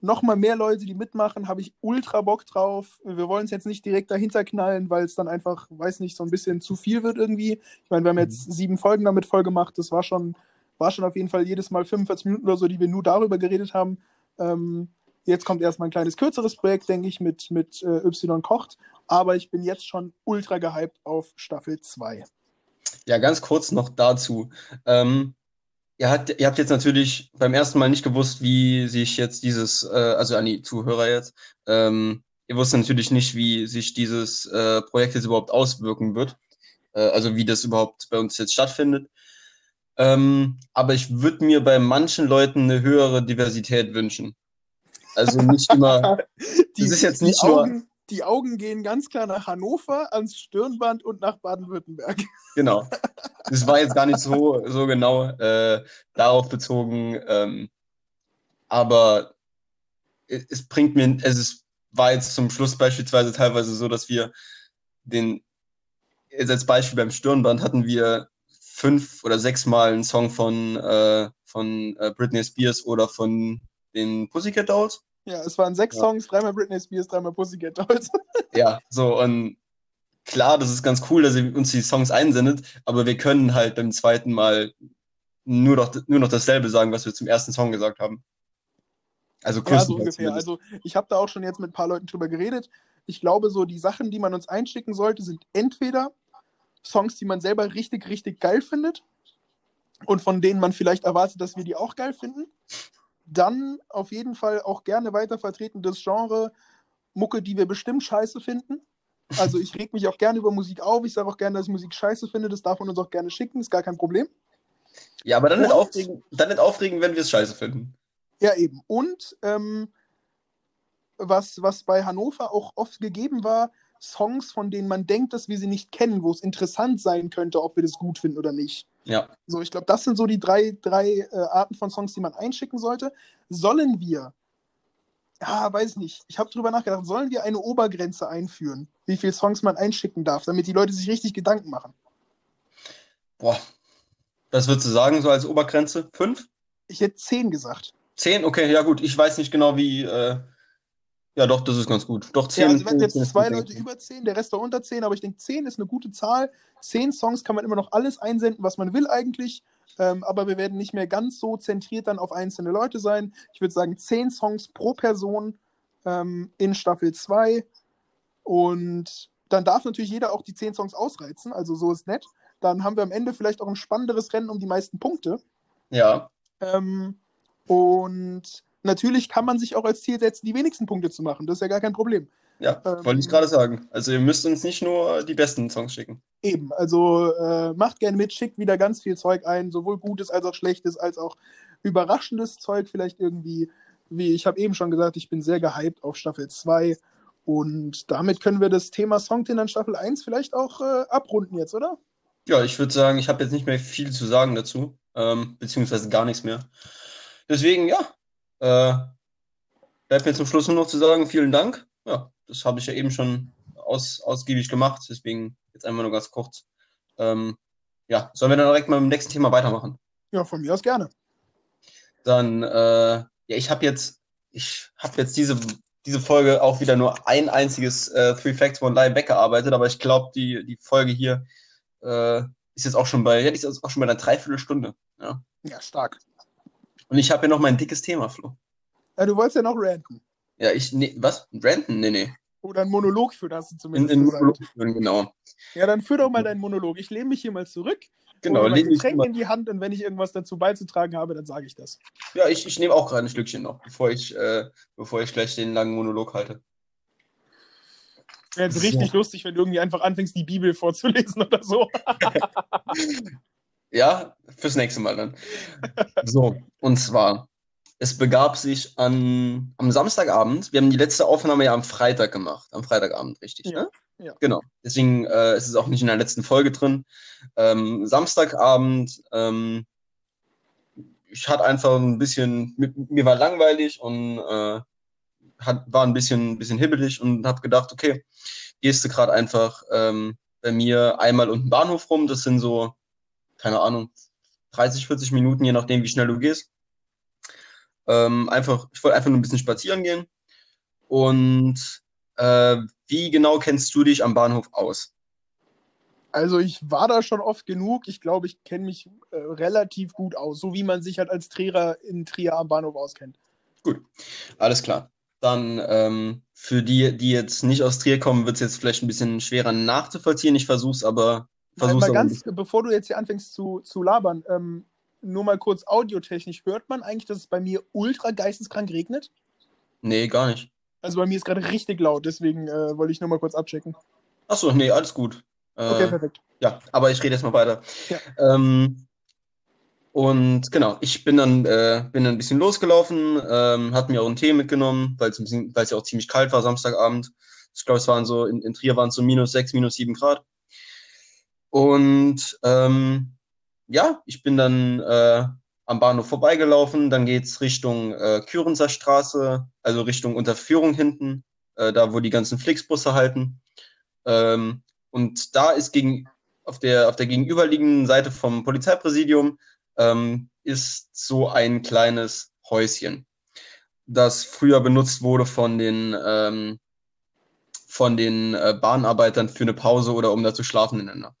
nochmal mehr Leute, die mitmachen, habe ich ultra Bock drauf. Wir wollen es jetzt nicht direkt dahinter knallen, weil es dann einfach, weiß nicht, so ein bisschen zu viel wird irgendwie. Ich meine, wir haben jetzt mhm. sieben Folgen damit voll gemacht. Das war schon, war schon auf jeden Fall jedes Mal 45 Minuten oder so, die wir nur darüber geredet haben. Ähm, jetzt kommt erstmal ein kleines kürzeres Projekt, denke ich, mit, mit äh, Y kocht. Aber ich bin jetzt schon ultra gehypt auf Staffel 2. Ja, ganz kurz noch dazu. Ähm, ihr, habt, ihr habt jetzt natürlich beim ersten Mal nicht gewusst, wie sich jetzt dieses, äh, also an die Zuhörer jetzt, ähm, ihr wusstet natürlich nicht, wie sich dieses äh, Projekt jetzt überhaupt auswirken wird. Äh, also wie das überhaupt bei uns jetzt stattfindet. Ähm, aber ich würde mir bei manchen Leuten eine höhere Diversität wünschen. Also nicht immer. die, das ist jetzt nicht Augen, nur die Augen gehen ganz klar nach Hannover, ans Stirnband und nach Baden-Württemberg. Genau. Das war jetzt gar nicht so, so genau äh, darauf bezogen. Ähm, aber es, es, bringt mir, es ist, war jetzt zum Schluss beispielsweise teilweise so, dass wir den, jetzt als Beispiel beim Stirnband hatten wir fünf oder sechs Mal einen Song von, äh, von äh, Britney Spears oder von den Pussycat Dolls. Ja, es waren sechs ja. Songs, dreimal Britney Spears, dreimal Pussycat Dolls. ja, so und klar, das ist ganz cool, dass ihr uns die Songs einsendet, aber wir können halt beim zweiten Mal nur noch, nur noch dasselbe sagen, was wir zum ersten Song gesagt haben. Also ja, so ungefähr. Also ich habe da auch schon jetzt mit ein paar Leuten drüber geredet. Ich glaube, so die Sachen, die man uns einschicken sollte, sind entweder Songs, die man selber richtig, richtig geil findet und von denen man vielleicht erwartet, dass wir die auch geil finden. Dann auf jeden Fall auch gerne weiter vertreten das Genre Mucke, die wir bestimmt scheiße finden. Also ich reg mich auch gerne über Musik auf. Ich sage auch gerne, dass ich Musik scheiße finde. Das darf man uns auch gerne schicken, ist gar kein Problem. Ja, aber dann nicht aufregen, dann nicht aufregen wenn wir es scheiße finden. Ja, eben. Und ähm, was, was bei Hannover auch oft gegeben war, Songs, von denen man denkt, dass wir sie nicht kennen, wo es interessant sein könnte, ob wir das gut finden oder nicht. Ja. So, ich glaube, das sind so die drei, drei äh, Arten von Songs, die man einschicken sollte. Sollen wir, ja, weiß nicht, ich habe drüber nachgedacht, sollen wir eine Obergrenze einführen, wie viele Songs man einschicken darf, damit die Leute sich richtig Gedanken machen? Boah, was würdest du sagen, so als Obergrenze? Fünf? Ich hätte zehn gesagt. Zehn? Okay, ja gut, ich weiß nicht genau, wie. Äh ja, doch, das ist ganz gut. Doch, 10. Ja, also wenn jetzt zwei Leute über 10, der Rest da unter 10, aber ich denke, 10 ist eine gute Zahl. 10 Songs kann man immer noch alles einsenden, was man will eigentlich. Ähm, aber wir werden nicht mehr ganz so zentriert dann auf einzelne Leute sein. Ich würde sagen, 10 Songs pro Person ähm, in Staffel 2. Und dann darf natürlich jeder auch die 10 Songs ausreizen. Also so ist nett. Dann haben wir am Ende vielleicht auch ein spannenderes Rennen um die meisten Punkte. Ja. Ähm, und natürlich kann man sich auch als Ziel setzen, die wenigsten Punkte zu machen. Das ist ja gar kein Problem. Ja, ähm, wollte ich gerade sagen. Also ihr müsst uns nicht nur die besten Songs schicken. Eben, also äh, macht gerne mit, schickt wieder ganz viel Zeug ein, sowohl Gutes als auch Schlechtes, als auch überraschendes Zeug vielleicht irgendwie. Wie ich habe eben schon gesagt, ich bin sehr gehypt auf Staffel 2 und damit können wir das Thema Songtin an Staffel 1 vielleicht auch äh, abrunden jetzt, oder? Ja, ich würde sagen, ich habe jetzt nicht mehr viel zu sagen dazu, ähm, beziehungsweise gar nichts mehr. Deswegen, ja, äh, bleibt mir zum Schluss nur noch zu sagen, vielen Dank. Ja, das habe ich ja eben schon aus, ausgiebig gemacht, deswegen jetzt einmal nur ganz kurz. Ähm, ja, sollen wir dann direkt mal mit dem nächsten Thema weitermachen? Ja, von mir aus gerne. Dann, äh, ja, ich habe jetzt, ich habe jetzt diese, diese Folge auch wieder nur ein einziges äh, Three Facts One Lie weggearbeitet, aber ich glaube, die, die Folge hier äh, ist jetzt auch schon bei, ja, die ist jetzt auch schon bei einer Dreiviertelstunde. Ja, ja stark. Und ich habe ja noch mein dickes Thema, Flo. Ja, du wolltest ja noch ranten. Ja, ich, nee, was? Ranten? Nee, nee. Oder einen Monolog du in, zumindest in gesagt. Monolog führen, genau. Ja, dann führ doch mal deinen Monolog. Ich lehne mich hier mal zurück, Genau, hole mein lehn dich Getränk mal- in die Hand und wenn ich irgendwas dazu beizutragen habe, dann sage ich das. Ja, ich, ich nehme auch gerade ein Schlückchen noch, bevor ich, äh, bevor ich gleich den langen Monolog halte. Wäre jetzt So. richtig lustig, wenn du irgendwie einfach anfängst, die Bibel vorzulesen oder so. Ja, fürs nächste Mal dann. So, und zwar, es begab sich an, am Samstagabend, wir haben die letzte Aufnahme ja am Freitag gemacht, am Freitagabend, richtig, Ja, ne? ja. Genau, deswegen äh, ist es auch nicht in der letzten Folge drin. Ähm, Samstagabend, ähm, ich hatte einfach ein bisschen, mir, mir war langweilig und äh, hat, war ein bisschen, bisschen hibbelig und habe gedacht, okay, gehst du gerade einfach ähm, bei mir einmal um den Bahnhof rum, das sind so, keine Ahnung, 30, 40 Minuten, je nachdem, wie schnell du gehst. Ähm, einfach, ich wollte einfach nur ein bisschen spazieren gehen. Und äh, wie genau kennst du dich am Bahnhof aus? Also ich war da schon oft genug. Ich glaube, ich kenne mich äh, relativ gut aus, so wie man sich halt als Trierer in Trier am Bahnhof auskennt. Gut, alles klar. Dann ähm, für die, die jetzt nicht aus Trier kommen, wird es jetzt vielleicht ein bisschen schwerer nachzuvollziehen. Ich versuche es aber, versuch's mal ganz, bevor du jetzt hier anfängst zu, zu labern, ähm, nur mal kurz audiotechnisch, hört man eigentlich, dass es bei mir ultra geisteskrank regnet? Nee, gar nicht. Also bei mir ist gerade richtig laut, deswegen äh, wollte ich nur mal kurz abchecken. Achso, nee, alles gut. Okay, Äh, perfekt. Ja, aber ich rede jetzt mal weiter. Ja. Ähm, und genau, ich bin dann, äh, bin dann ein bisschen losgelaufen, ähm, hatte mir auch einen Tee mitgenommen, weil es weil ja auch ziemlich kalt war Samstagabend. Ich glaube, es waren so, in, in Trier waren es so minus sechs, minus sieben Grad. Und ähm, ja, ich bin dann äh, am Bahnhof vorbeigelaufen, dann geht's Richtung äh, Kürenser Straße, also Richtung Unterführung hinten, äh, da wo die ganzen Flixbusse halten. Ähm, und da ist gegen, auf der, auf der gegenüberliegenden Seite vom Polizeipräsidium ähm, ist so ein kleines Häuschen, das früher benutzt wurde von den, ähm, von den äh, Bahnarbeitern für eine Pause oder um da zu schlafen in der Nacht.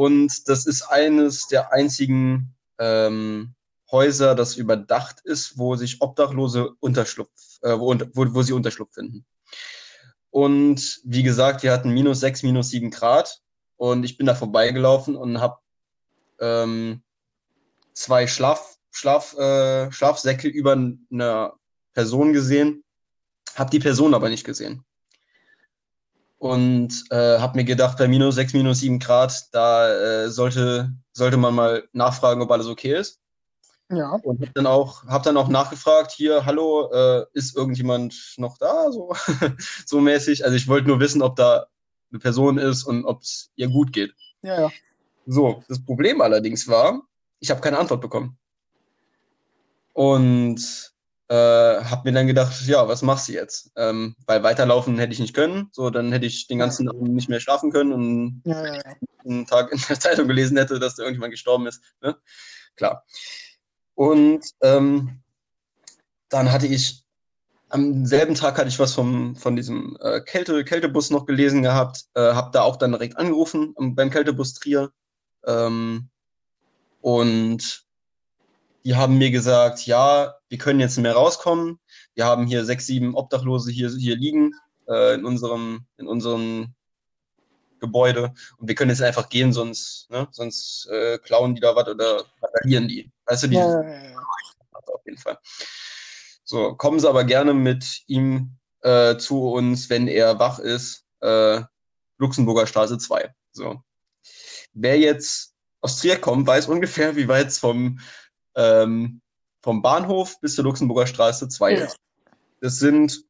Und das ist eines der einzigen ähm, Häuser, das überdacht ist, wo sich Obdachlose Unterschlupf, äh, wo, wo, wo sie Unterschlupf finden. Und wie gesagt, wir hatten minus sechs, minus sieben Grad. Und ich bin da vorbeigelaufen und habe ähm, zwei Schlaf, Schlaf, äh, Schlafsäcke über einer Person gesehen, habe die Person aber nicht gesehen. Und äh, habe mir gedacht, bei minus sechs, minus sieben Grad, da äh, sollte, sollte man mal nachfragen, ob alles okay ist. Ja. Und habe dann auch, hab dann auch nachgefragt, hier, hallo, äh, ist irgendjemand noch da? So, so mäßig. Also ich wollte nur wissen, ob da eine Person ist und ob es ihr gut geht. Ja, ja. So, das Problem allerdings war, ich habe keine Antwort bekommen. Und äh, habe mir dann gedacht, ja, was machst du jetzt? Ähm, weil weiterlaufen hätte ich nicht können. So, dann hätte ich den ganzen Abend nicht mehr schlafen können und Ja, ja, ja. einen Tag in der Zeitung gelesen hätte, dass da irgendjemand gestorben ist. Ne? Klar. Und ähm, dann hatte ich am selben Tag hatte ich was vom, von diesem äh, Kälte, Kältebus noch gelesen gehabt, äh, habe da auch dann direkt angerufen ähm, beim Kältebus Trier. Ähm, und die haben mir gesagt, ja, wir können jetzt nicht mehr rauskommen. Wir haben hier sechs, sieben Obdachlose hier, hier liegen äh, in unserem, in unserem Gebäude und wir können jetzt einfach gehen, sonst, ne, sonst äh, klauen die da was oder verlieren die. Weißt du, die ja, ja, ja. auf jeden Fall. So, kommen Sie aber gerne mit ihm äh, zu uns, wenn er wach ist. Äh, Luxemburger Straße 2. So. Wer jetzt aus Trier kommt, weiß ungefähr, wie weit es vom, ähm, vom Bahnhof bis zur Luxemburger Straße 2 Ja. Das sind,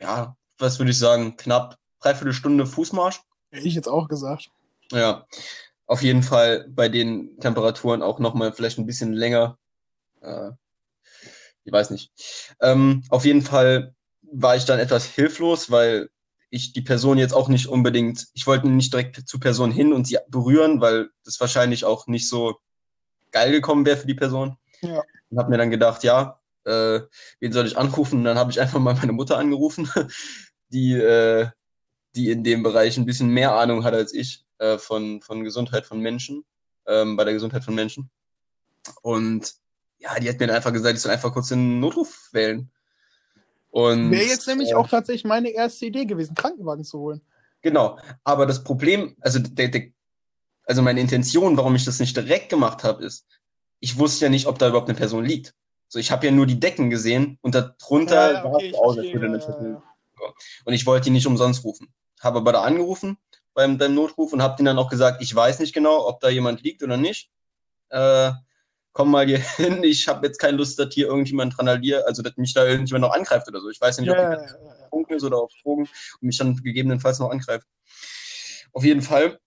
ja, was würde ich sagen, knapp dreiviertel Stunde Fußmarsch. Hätte ich jetzt auch gesagt. Ja, auf jeden Fall bei den Temperaturen auch nochmal vielleicht ein bisschen länger. Äh, ich weiß nicht. Ähm, auf jeden Fall war ich dann etwas hilflos, weil ich die Person jetzt auch nicht unbedingt, ich wollte nicht direkt zur Person hin und sie berühren, weil das wahrscheinlich auch nicht so geil gekommen wäre für die Person. Ja. Und habe mir dann gedacht, ja, äh, wen soll ich anrufen? Und dann habe ich einfach mal meine Mutter angerufen, die, äh, die in dem Bereich ein bisschen mehr Ahnung hat als ich äh, von, von Gesundheit von Menschen, ähm, bei der Gesundheit von Menschen. Und ja, die hat mir dann einfach gesagt, ich soll einfach kurz den Notruf wählen. Wäre jetzt nämlich äh, auch tatsächlich meine erste Idee gewesen, Krankenwagen zu holen. Genau, aber das Problem, also, der, der, also meine Intention, warum ich das nicht direkt gemacht habe, ist, ich wusste ja nicht, ob da überhaupt eine Person liegt. So, ich habe ja nur die Decken gesehen und darunter ja, ja, okay, war es aus, würde eine Person. Ja, und ich wollte ihn nicht umsonst rufen. Habe aber da angerufen beim, beim Notruf und habe denen dann auch gesagt, ich weiß nicht genau, ob da jemand liegt oder nicht. Äh, komm mal hier hin, ich habe jetzt keine Lust, dass hier irgendjemand randaliert, also dass mich da irgendjemand noch angreift oder so. Ich weiß ja nicht, ob ja, die Punkt ist oder auf Drogen und mich dann gegebenenfalls noch angreift. Auf jeden Fall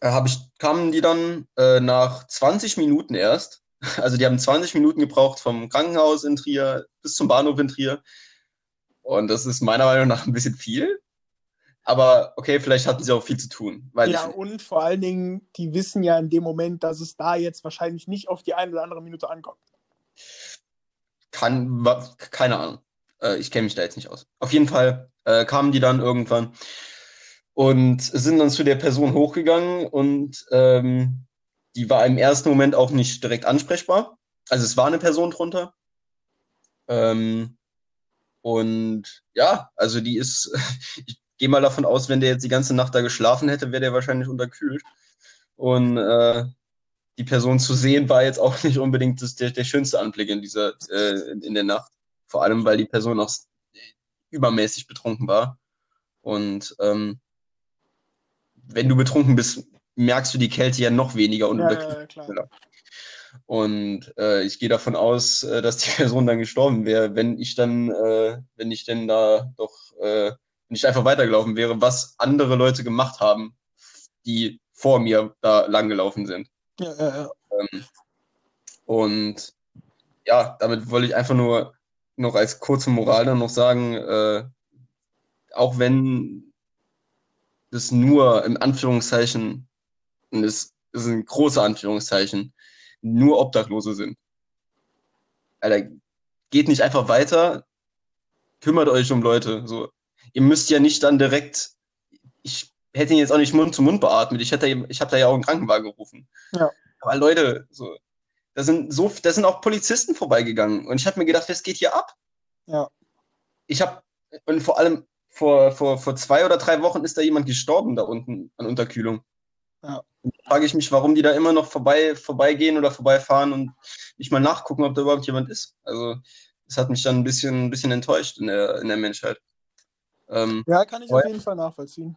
äh, hab ich, kamen die dann äh, nach 20 Minuten erst. Also die haben 20 Minuten gebraucht vom Krankenhaus in Trier bis zum Bahnhof in Trier. Und das ist meiner Meinung nach ein bisschen viel. Aber okay, vielleicht hatten sie auch viel zu tun. ja, und vor allen Dingen, die wissen ja in dem Moment, dass es da jetzt wahrscheinlich nicht auf die eine oder andere Minute ankommt. Kann, keine Ahnung. Äh, ich kenne mich da jetzt nicht aus. Auf jeden Fall äh, kamen die dann irgendwann und sind dann zu der Person hochgegangen und ähm, die war im ersten Moment auch nicht direkt ansprechbar. Also es war eine Person drunter. Ähm, und ja, also die ist, ich gehe mal davon aus, wenn der jetzt die ganze Nacht da geschlafen hätte, wäre der wahrscheinlich unterkühlt. Und äh, die Person zu sehen war jetzt auch nicht unbedingt das, der, der schönste Anblick in dieser äh, in der Nacht. Vor allem, weil die Person auch übermäßig betrunken war. Und ähm, wenn du betrunken bist, merkst du die Kälte ja noch weniger und ja. Ja, und äh, ich gehe davon aus, äh, dass die Person dann gestorben wäre, wenn ich dann, äh, wenn ich denn da doch äh, nicht einfach weitergelaufen wäre, was andere Leute gemacht haben, die vor mir da langgelaufen sind. Ja, ja, ja. Ähm, und ja, damit wollte ich einfach nur noch als kurze Moral dann noch sagen, äh, auch wenn das nur im Anführungszeichen, und es sind große Anführungszeichen, nur Obdachlose sind. Alter, geht nicht einfach weiter, kümmert euch um Leute. So, ihr müsst ja nicht dann direkt, ich hätte ihn jetzt auch nicht Mund zu Mund beatmet, ich hätte, ich habe da ja auch einen Krankenwagen gerufen. Ja. Aber Leute, so, da sind so, da sind auch Polizisten vorbeigegangen und ich habe mir gedacht, was geht hier ab? Ja. Ich habe und vor allem vor, vor, vor zwei oder drei Wochen ist da jemand gestorben da unten an Unterkühlung. Ja. Da frage ich mich, warum die da immer noch vorbei, vorbeigehen oder vorbeifahren und nicht mal nachgucken, ob da überhaupt jemand ist. Also, das hat mich dann ein bisschen, ein bisschen enttäuscht in der, in der Menschheit. Ähm, ja, kann ich auf jeden Fall nachvollziehen.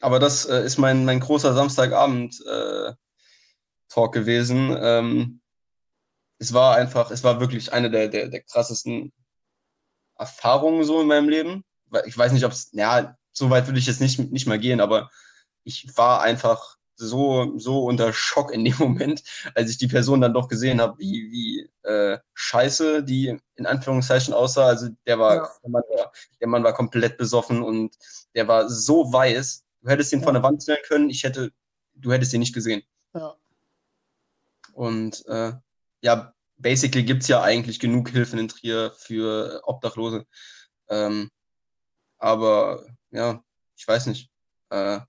Aber das äh, ist mein, mein großer Samstagabend-Talk äh, gewesen. Ähm, es war einfach, es war wirklich eine der, der, der krassesten Erfahrungen so in meinem Leben. Ich weiß nicht, ob es, ja, so weit würde ich jetzt nicht, nicht mal gehen, aber ich war einfach so, so unter Schock in dem Moment, als ich die Person dann doch gesehen habe, wie, wie äh, scheiße die in Anführungszeichen aussah. Also der war, ja. der, Mann war, der Mann war komplett besoffen und der war so weiß. Du hättest ihn ja. von der Wand stellen können, ich hätte, du hättest ihn nicht gesehen. Ja. Und äh, ja, basically gibt's ja eigentlich genug Hilfen in Trier für Obdachlose. Ähm, aber ja, ich weiß nicht. Äh,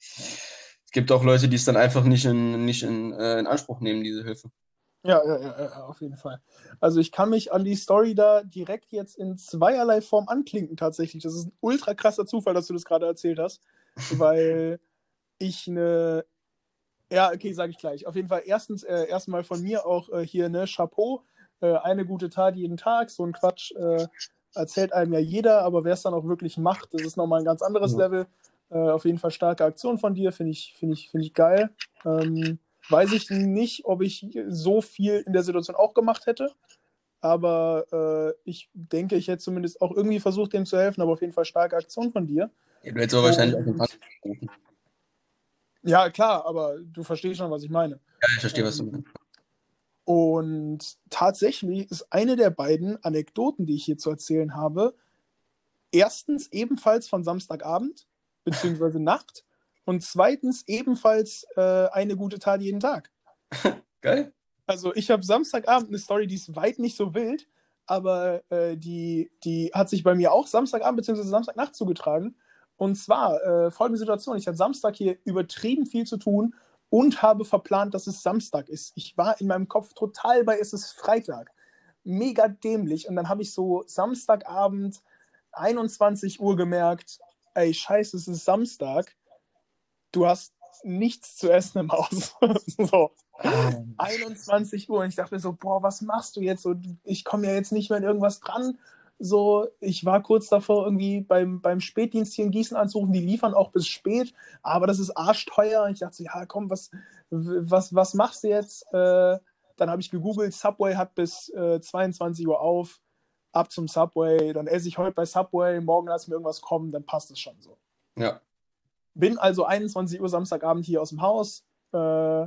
es gibt auch Leute, die es dann einfach nicht in, nicht in, äh, in Anspruch nehmen, diese Hilfe. Ja, ja, ja, auf jeden Fall. Also ich kann mich an die Story da direkt jetzt in zweierlei Form anklinken tatsächlich. Das ist ein ultra krasser Zufall, dass du das gerade erzählt hast, weil ich eine ja, okay, sage ich gleich. Auf jeden Fall erstens äh, erstmal von mir auch äh, hier ne Chapeau, äh, eine gute Tat jeden Tag, so ein Quatsch äh, erzählt einem ja jeder, aber wer es dann auch wirklich macht, das ist nochmal ein ganz anderes ja. Level. Äh, auf jeden Fall starke Aktion von dir, finde ich, finde ich, finde ich geil. Ähm, weiß ich nicht, ob ich so viel in der Situation auch gemacht hätte. Aber äh, ich denke, ich hätte zumindest auch irgendwie versucht, dem zu helfen, aber auf jeden Fall starke Aktion von dir. Ja, du hättest aber wahrscheinlich auch den Pass Ja, klar, aber du verstehst schon, was ich meine. Ja, ich verstehe, was du meinst. Und tatsächlich ist eine der beiden Anekdoten, die ich hier zu erzählen habe, erstens ebenfalls von Samstagabend beziehungsweise Nacht. Und zweitens ebenfalls äh, eine gute Tat jeden Tag. Geil. Also ich habe Samstagabend eine Story, die ist weit nicht so wild, aber äh, die, die hat sich bei mir auch Samstagabend beziehungsweise Samstagnacht zugetragen. Und zwar äh, folgende Situation. Ich hatte Samstag hier übertrieben viel zu tun und habe verplant, dass es Samstag ist. Ich war in meinem Kopf total bei, es ist Freitag. mega dämlich. Und dann habe ich so Samstagabend 21 Uhr gemerkt, ey, scheiße, es ist Samstag. Du hast nichts zu essen im Haus. so. 21 Uhr und ich dachte mir so, boah, was machst du jetzt? So, ich komme ja jetzt nicht mehr in irgendwas dran. So, ich war kurz davor, irgendwie beim, beim Spätdienst hier in Gießen anzurufen, die liefern auch bis spät, aber das ist arschteuer. Ich dachte so, ja, komm, was, was, was machst du jetzt? Äh, dann habe ich gegoogelt, Subway hat bis äh, 22 Uhr auf, ab zum Subway, dann esse ich heute bei Subway, morgen lass mir irgendwas kommen, dann passt es schon so. Ja. Bin also 21 Uhr Samstagabend hier aus dem Haus äh,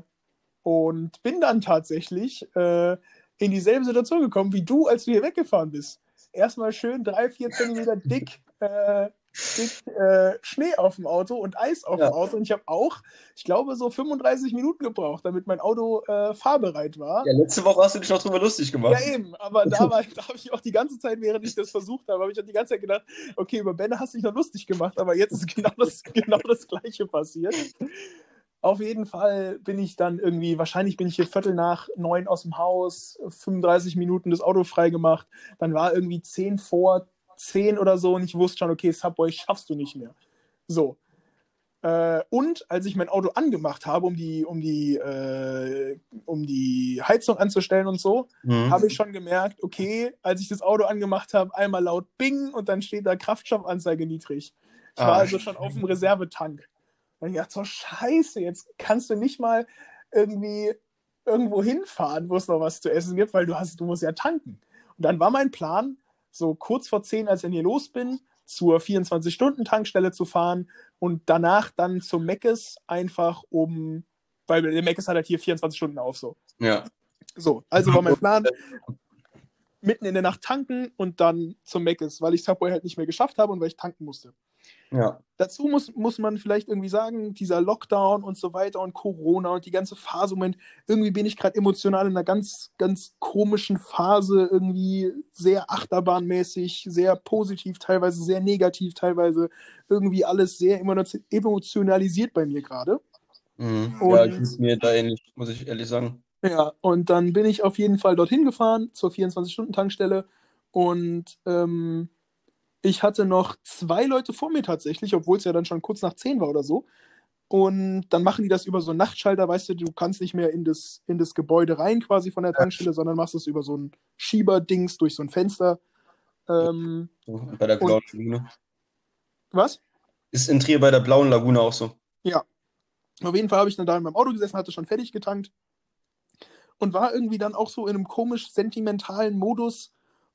und bin dann tatsächlich äh, in dieselbe Situation gekommen wie du, als du hier weggefahren bist erstmal schön drei, vier Zentimeter dick, äh, dick äh, Schnee auf dem Auto und Eis auf ja. dem Auto. Und ich habe auch, ich glaube, so 35 Minuten gebraucht, damit mein Auto äh, fahrbereit war. Ja, letzte Woche hast du dich noch drüber lustig gemacht. Ja, eben. Aber da, da habe ich auch die ganze Zeit, während ich das versucht habe, habe ich auch die ganze Zeit gedacht, okay, über Benne hast du dich noch lustig gemacht, aber jetzt ist genau das, genau das Gleiche passiert. Auf jeden Fall bin ich dann irgendwie, wahrscheinlich bin ich hier Viertel nach neun aus dem Haus, 35 Minuten das Auto freigemacht. Dann war irgendwie zehn vor zehn oder so und ich wusste schon, okay, Subway schaffst du nicht mehr. So. Äh, und als ich mein Auto angemacht habe, um die, um die, äh, um die Heizung anzustellen und so, mhm. habe ich schon gemerkt, okay, als ich das Auto angemacht habe, einmal laut Bing und dann steht da Kraftstoffanzeige niedrig. Ich ah. war also schon auf dem Reservetank. Und ich dachte so, scheiße, jetzt kannst du nicht mal irgendwie irgendwo hinfahren, wo es noch was zu essen gibt, weil du hast, du musst ja tanken. Und dann war mein Plan, so kurz vor 10, als ich hier los bin, zur 24-Stunden-Tankstelle zu fahren und danach dann zum Meckes einfach um, weil der Meckes hat halt hier 24 Stunden auf so. Ja. So, also war mein Plan, mitten in der Nacht tanken und dann zum Meckes, weil ich Subway halt nicht mehr geschafft habe und weil ich tanken musste. Ja. Dazu muss, muss man vielleicht irgendwie sagen, dieser Lockdown und so weiter und Corona und die ganze Phase, Moment, irgendwie bin ich gerade emotional in einer ganz, ganz komischen Phase, irgendwie sehr achterbahnmäßig, sehr positiv, teilweise sehr negativ, teilweise irgendwie alles sehr emotionalisiert bei mir gerade. Mhm. Ja, ich bin mir da ähnlich, muss ich ehrlich sagen. Ja, und dann bin ich auf jeden Fall dorthin gefahren zur 24-Stunden-Tankstelle und ähm, ich hatte noch zwei Leute vor mir tatsächlich, obwohl es ja dann schon kurz nach zehn war oder so. Und dann machen die das über so einen Nachtschalter, weißt du, du kannst nicht mehr in das, in das Gebäude rein quasi von der Tankstelle, sondern machst es über so ein Schieberdings durch so ein Fenster. Ähm, bei der Blauen Lagune. Was? Ist in Trier bei der Blauen Lagune auch so. Ja. Auf jeden Fall habe ich dann da in meinem Auto gesessen, hatte schon fertig getankt und war irgendwie dann auch so in einem komisch sentimentalen Modus,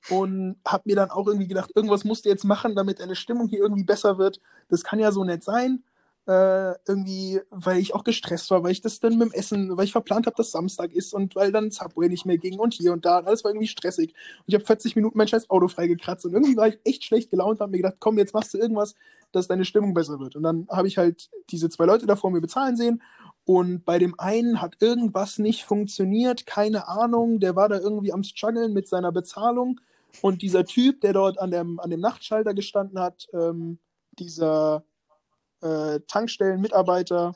und habe mir dann auch irgendwie gedacht, irgendwas musst du jetzt machen, damit deine Stimmung hier irgendwie besser wird. Das kann ja so nett sein. Äh, irgendwie, weil ich auch gestresst war, weil ich das dann mit dem Essen, weil ich verplant habe, dass Samstag ist und weil dann Subway nicht mehr ging und hier und da. Und alles war irgendwie stressig. Und ich habe 40 Minuten mein scheiß Auto freigekratzt und irgendwie war ich echt schlecht gelaunt und habe mir gedacht, komm, jetzt machst du irgendwas, dass deine Stimmung besser wird. Und dann habe ich halt diese zwei Leute da vor mir bezahlen sehen und bei dem einen hat irgendwas nicht funktioniert, keine Ahnung, der war da irgendwie am struggeln mit seiner Bezahlung und dieser Typ, der dort an dem, an dem Nachtschalter gestanden hat, ähm, dieser äh, Tankstellenmitarbeiter,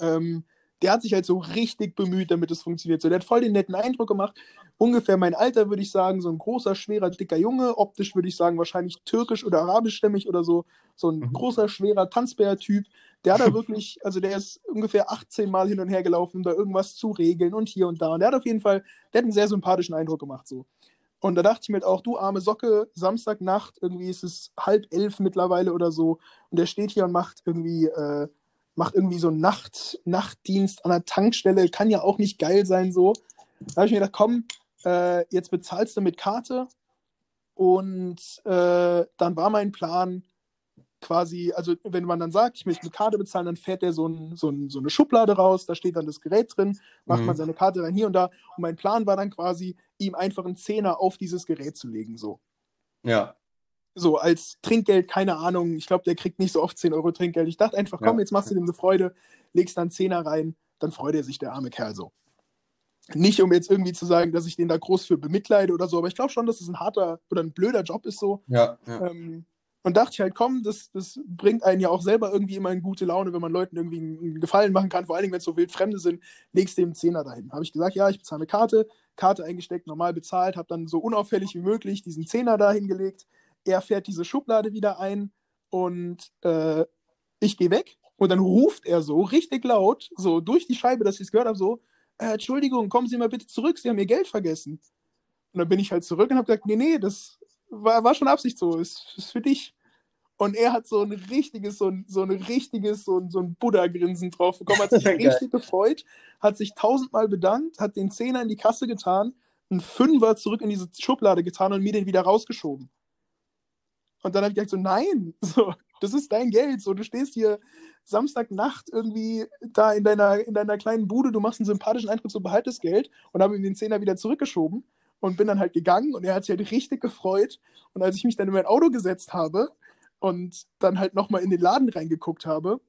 ähm, der hat sich halt so richtig bemüht, damit es funktioniert. So, der hat voll den netten Eindruck gemacht. Ungefähr mein Alter, würde ich sagen, so ein großer, schwerer, dicker Junge. Optisch würde ich sagen, wahrscheinlich türkisch oder arabischstämmig oder so. So ein mhm. großer, schwerer Tanzbär-Typ. Der hat da wirklich, also der ist ungefähr 18 Mal hin und her gelaufen, um da irgendwas zu regeln und hier und da. Und der hat auf jeden Fall, der hat einen sehr sympathischen Eindruck gemacht. So. Und da dachte ich mir halt auch, du arme Socke, Samstagnacht, irgendwie ist es halb elf mittlerweile oder so. Und der steht hier und macht irgendwie, äh, macht irgendwie so einen Nacht, Nachtdienst an der Tankstelle. Kann ja auch nicht geil sein so. Da habe ich mir gedacht, komm, äh, jetzt bezahlst du mit Karte. Und äh, dann war mein Plan, quasi, also wenn man dann sagt, ich möchte mit Karte bezahlen, dann fährt der so, ein, so, ein, so eine Schublade raus, da steht dann das Gerät drin, macht mhm. man seine Karte dann hier und da. Und mein Plan war dann quasi, ihm einfach einen Zehner auf dieses Gerät zu legen, so. Ja. So, als Trinkgeld, keine Ahnung, ich glaube, der kriegt nicht so oft 10 Euro Trinkgeld. Ich dachte einfach, komm, ja. jetzt machst du ihm eine Freude, legst dann Zehner rein, dann freut er sich, der arme Kerl so. Nicht, um jetzt irgendwie zu sagen, dass ich den da groß für bemitleide oder so, aber ich glaube schon, dass es ein harter oder ein blöder Job ist so. Ja. ja. Ähm, Und dachte ich halt, komm, das, das bringt einen ja auch selber irgendwie immer in gute Laune, wenn man Leuten irgendwie einen Gefallen machen kann, vor allen Dingen, wenn es so wildfremde sind, legst dem Zehner dahin. Habe ich gesagt, ja, ich bezahle eine Karte, Karte eingesteckt, normal bezahlt, habe dann so unauffällig wie möglich diesen Zehner da hingelegt. Er fährt diese Schublade wieder ein und äh, ich gehe weg und dann ruft er so richtig laut, so durch die Scheibe, dass ich es gehört habe, so, äh, Entschuldigung, kommen Sie mal bitte zurück, Sie haben Ihr Geld vergessen. Und dann bin ich halt zurück und habe gesagt, nee, nee, das war, war schon Absicht so, ist, ist für dich. Und er hat so ein richtiges, so ein, so ein richtiges, so ein, so ein Buddha-Grinsen drauf bekommen, hat sich richtig gefreut, hat sich tausendmal bedankt, hat den Zehner in die Kasse getan, einen Fünfer zurück in diese Schublade getan und mir den wieder rausgeschoben. Und dann habe ich gesagt, so, nein, so, das ist dein Geld. So, du stehst hier Samstagnacht irgendwie da in deiner, in deiner kleinen Bude, du machst einen sympathischen Eindruck, so behalt das Geld und habe ihm den Zehner wieder zurückgeschoben und bin dann halt gegangen und er hat sich halt richtig gefreut. Und als ich mich dann in mein Auto gesetzt habe und dann halt nochmal in den Laden reingeguckt habe,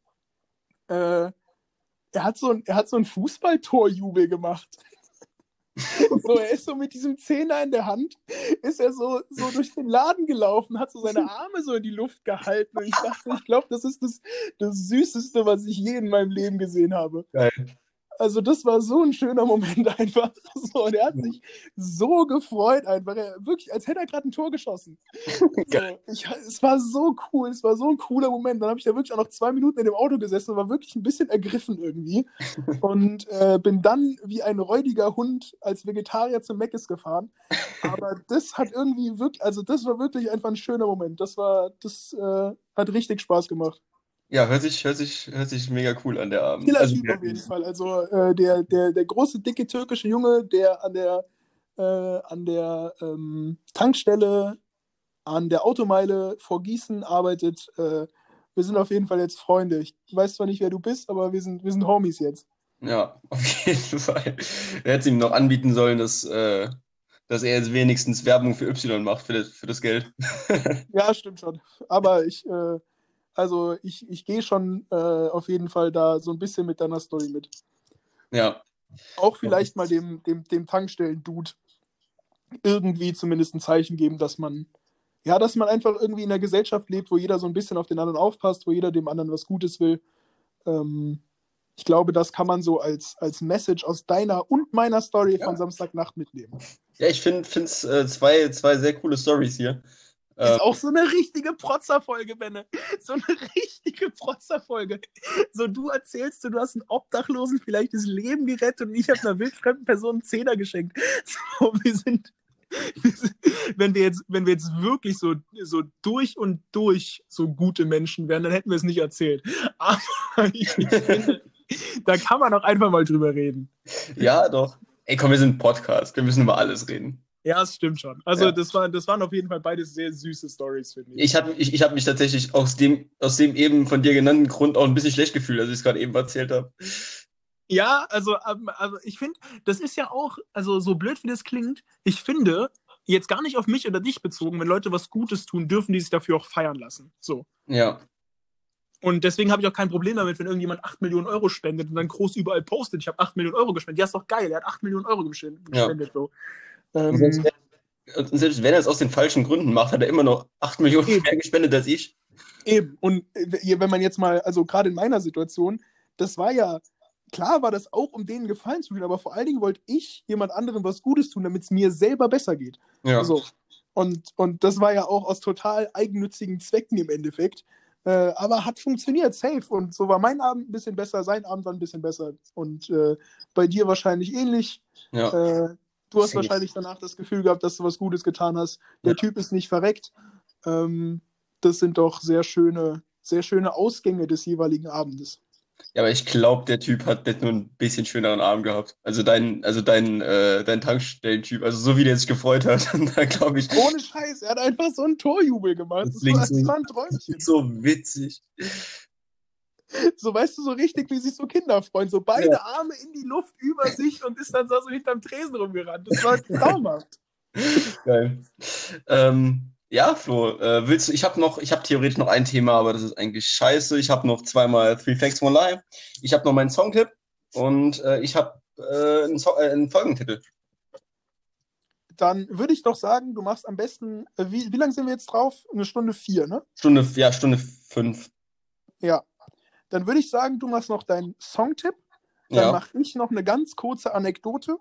äh, er hat so ein, er hat so ein Fußballtorjubel gemacht. so, er ist so mit diesem Zehner in der Hand, ist er so, so durch den Laden gelaufen, hat so seine Arme so in die Luft gehalten. Und ich dachte, ich glaube, das ist das, das Süßeste, was ich je in meinem Leben gesehen habe. Geil. Also das war so ein schöner Moment einfach. So, und er hat sich so gefreut einfach. Er, wirklich, als hätte er gerade ein Tor geschossen. So, ich, es war so cool, es war so ein cooler Moment. Dann habe ich da wirklich auch noch zwei Minuten in dem Auto gesessen und war wirklich ein bisschen ergriffen irgendwie. Und äh, bin dann wie ein räudiger Hund als Vegetarier zum Meckes gefahren. Aber das hat irgendwie wirklich, also das war wirklich einfach ein schöner Moment. Das war, das äh, hat richtig Spaß gemacht. Ja, hört sich, hört sich, hört sich mega cool an der Abend. Killer also, Typ auf jeden Fall. Also äh, der, der, der große, dicke türkische Junge, der an der, äh, an der ähm, Tankstelle, an der Automeile vor Gießen arbeitet. Äh, wir sind auf jeden Fall jetzt Freunde. Ich weiß zwar nicht, wer du bist, aber wir sind, wir sind Homies jetzt. Ja, auf jeden Fall. Er hätte es ihm noch anbieten sollen, dass, äh, dass er jetzt wenigstens Werbung für Y macht, für das, für das Geld. ja, stimmt schon. Aber ich, äh, also ich, ich gehe schon äh, auf jeden Fall da so ein bisschen mit deiner Story mit. Ja. Auch vielleicht mal dem, dem, dem Tankstellen-Dude irgendwie zumindest ein Zeichen geben, dass man, ja, dass man einfach irgendwie in einer Gesellschaft lebt, wo jeder so ein bisschen auf den anderen aufpasst, wo jeder dem anderen was Gutes will. Ähm, ich glaube, das kann man so als, als Message aus deiner und meiner Story ja. von Samstagnacht mitnehmen. Ja, ich finde es äh, zwei, zwei sehr coole Stories hier. Ist äh, auch so eine richtige Protzerfolge, Benne. So eine richtige Protzerfolge. So, du erzählst, du hast einen Obdachlosen vielleicht das Leben gerettet und ich habe einer wildfremden Person einen Zehner geschenkt. So, wir sind, wenn wir jetzt, wenn wir jetzt wirklich so, so durch und durch so gute Menschen wären, dann hätten wir es nicht erzählt. Aber ich finde, da kann man auch einfach mal drüber reden. Ja, doch. Ey, komm, wir sind ein Podcast. Wir müssen über alles reden. Ja, es stimmt schon. Also ja. das, war, das waren auf jeden Fall beide sehr süße Stories, finde ich. Ich habe ich, ich hab mich tatsächlich aus dem, aus dem eben von dir genannten Grund auch ein bisschen schlecht gefühlt, als ich es gerade eben erzählt habe. Ja, also, ähm, also ich finde, das ist ja auch, also so blöd wie das klingt, ich finde, jetzt gar nicht auf mich oder dich bezogen, wenn Leute was Gutes tun, dürfen die sich dafür auch feiern lassen. So. Ja. Und deswegen habe ich auch kein Problem damit, wenn irgendjemand 8 Millionen Euro spendet und dann groß überall postet, ich habe 8 Millionen Euro gespendet. Ja, ist doch geil, er hat 8 Millionen Euro gespendet. Ja. So. Ähm, selbst, wenn, selbst wenn er es aus den falschen Gründen macht, hat er immer noch 8 Millionen eben. mehr gespendet als ich. Eben. Und äh, wenn man jetzt mal, also gerade in meiner Situation, das war ja, klar war das auch, um denen Gefallen zu tun, aber vor allen Dingen wollte ich jemand anderem was Gutes tun, damit es mir selber besser geht. Ja. So. Und, und das war ja auch aus total eigennützigen Zwecken im Endeffekt. Äh, aber hat funktioniert, safe. Und so war mein Abend ein bisschen besser, sein Abend war ein bisschen besser. Und äh, bei dir wahrscheinlich ähnlich. Ja. Äh, Du hast wahrscheinlich danach das Gefühl gehabt, dass du was Gutes getan hast. Der ja. Typ ist nicht verreckt. Ähm, das sind doch sehr schöne, sehr schöne Ausgänge des jeweiligen Abendes. Ja, aber ich glaube, der Typ hat nicht nur ein bisschen schöneren Abend gehabt. Also dein, also dein, äh, dein Tankstellentyp, also so wie der sich gefreut hat, da glaube ich. Ohne Scheiß, er hat einfach so einen Torjubel gemacht. Das, das, war, das war ein Träumchen. So witzig. So, weißt du, so richtig, wie sich so Kinder freuen. So beide ja. Arme in die Luft über sich und ist dann so hinterm Tresen rumgerannt. Das war traumhaft. Geil. Ähm, ja, Flo, äh, willst du, ich habe noch, ich habe theoretisch noch ein Thema, aber das ist eigentlich scheiße. Ich habe noch zweimal Three Facts, One Lie. Ich habe noch meinen Songtipp und äh, ich habe äh, einen, so äh, einen Folgentitel. Dann würde ich doch sagen, du machst am besten, äh, wie, wie lange sind wir jetzt drauf? Eine Stunde vier, ne? Stunde, ja, Stunde fünf. Ja. Dann würde ich sagen, du machst noch deinen Songtipp. Dann Ja, mache ich noch eine ganz kurze Anekdote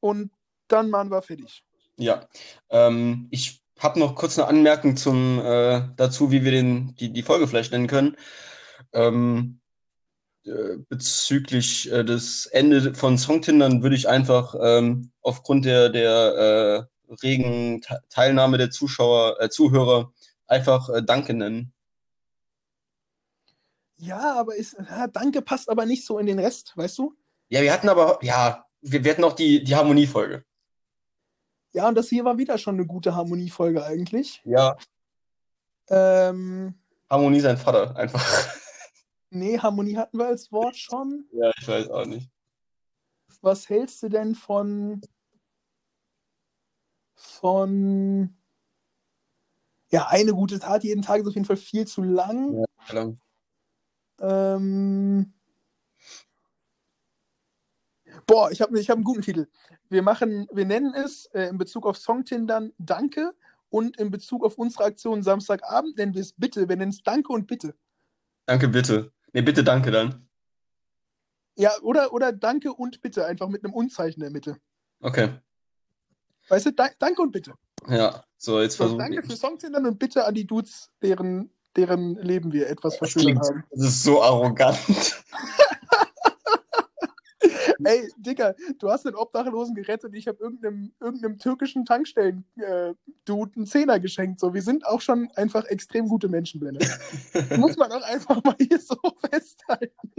und dann machen wir fertig. ja. Ähm, ich habe noch kurz eine Anmerkung zum, äh, dazu, wie wir den, die, die Folge vielleicht nennen können. Ähm, äh, bezüglich äh, des Ende von Songtindern würde ich einfach ähm, aufgrund der, der äh, regen Te- Teilnahme der Zuschauer, äh, Zuhörer einfach Danke nennen. Ja, aber ist, ja, danke passt aber nicht so in den Rest, weißt du? Ja, wir hatten aber, ja, wir, wir hatten auch die, die Harmoniefolge. Ja, und das hier war wieder schon eine gute Harmoniefolge eigentlich. Ja, Ähm, Harmonie sein Vater, einfach. nee, Harmonie hatten wir als Wort schon. Ja, ich weiß auch nicht. Was hältst du denn von von ja, eine gute Tat jeden Tag ist auf jeden Fall viel zu lang. Ja. Lang. Ähm, boah, ich habe ich hab einen guten Titel. Wir machen, wir nennen es äh, in Bezug auf Songtindern Danke und in Bezug auf unsere Aktion Samstagabend nennen wir es Bitte. Wir nennen es Danke und Bitte. Danke, bitte. Nee, bitte danke dann. Ja, oder, oder Danke und Bitte, einfach mit einem Unzeichen in der Mitte. Okay. Weißt du, da, Danke und Bitte. Ja, so, jetzt So, versuchen danke wir. für Songtindern und Bitte an die Dudes, deren, deren Leben wir etwas verschönert haben. das ist so arrogant. Ey, Digga, du hast den Obdachlosen gerettet und ich habe irgendeinem, irgendeinem türkischen Tankstellen-Dude einen Zehner geschenkt. So, wir sind auch schon einfach extrem gute Menschen, Blende. Muss man auch einfach mal hier so festhalten.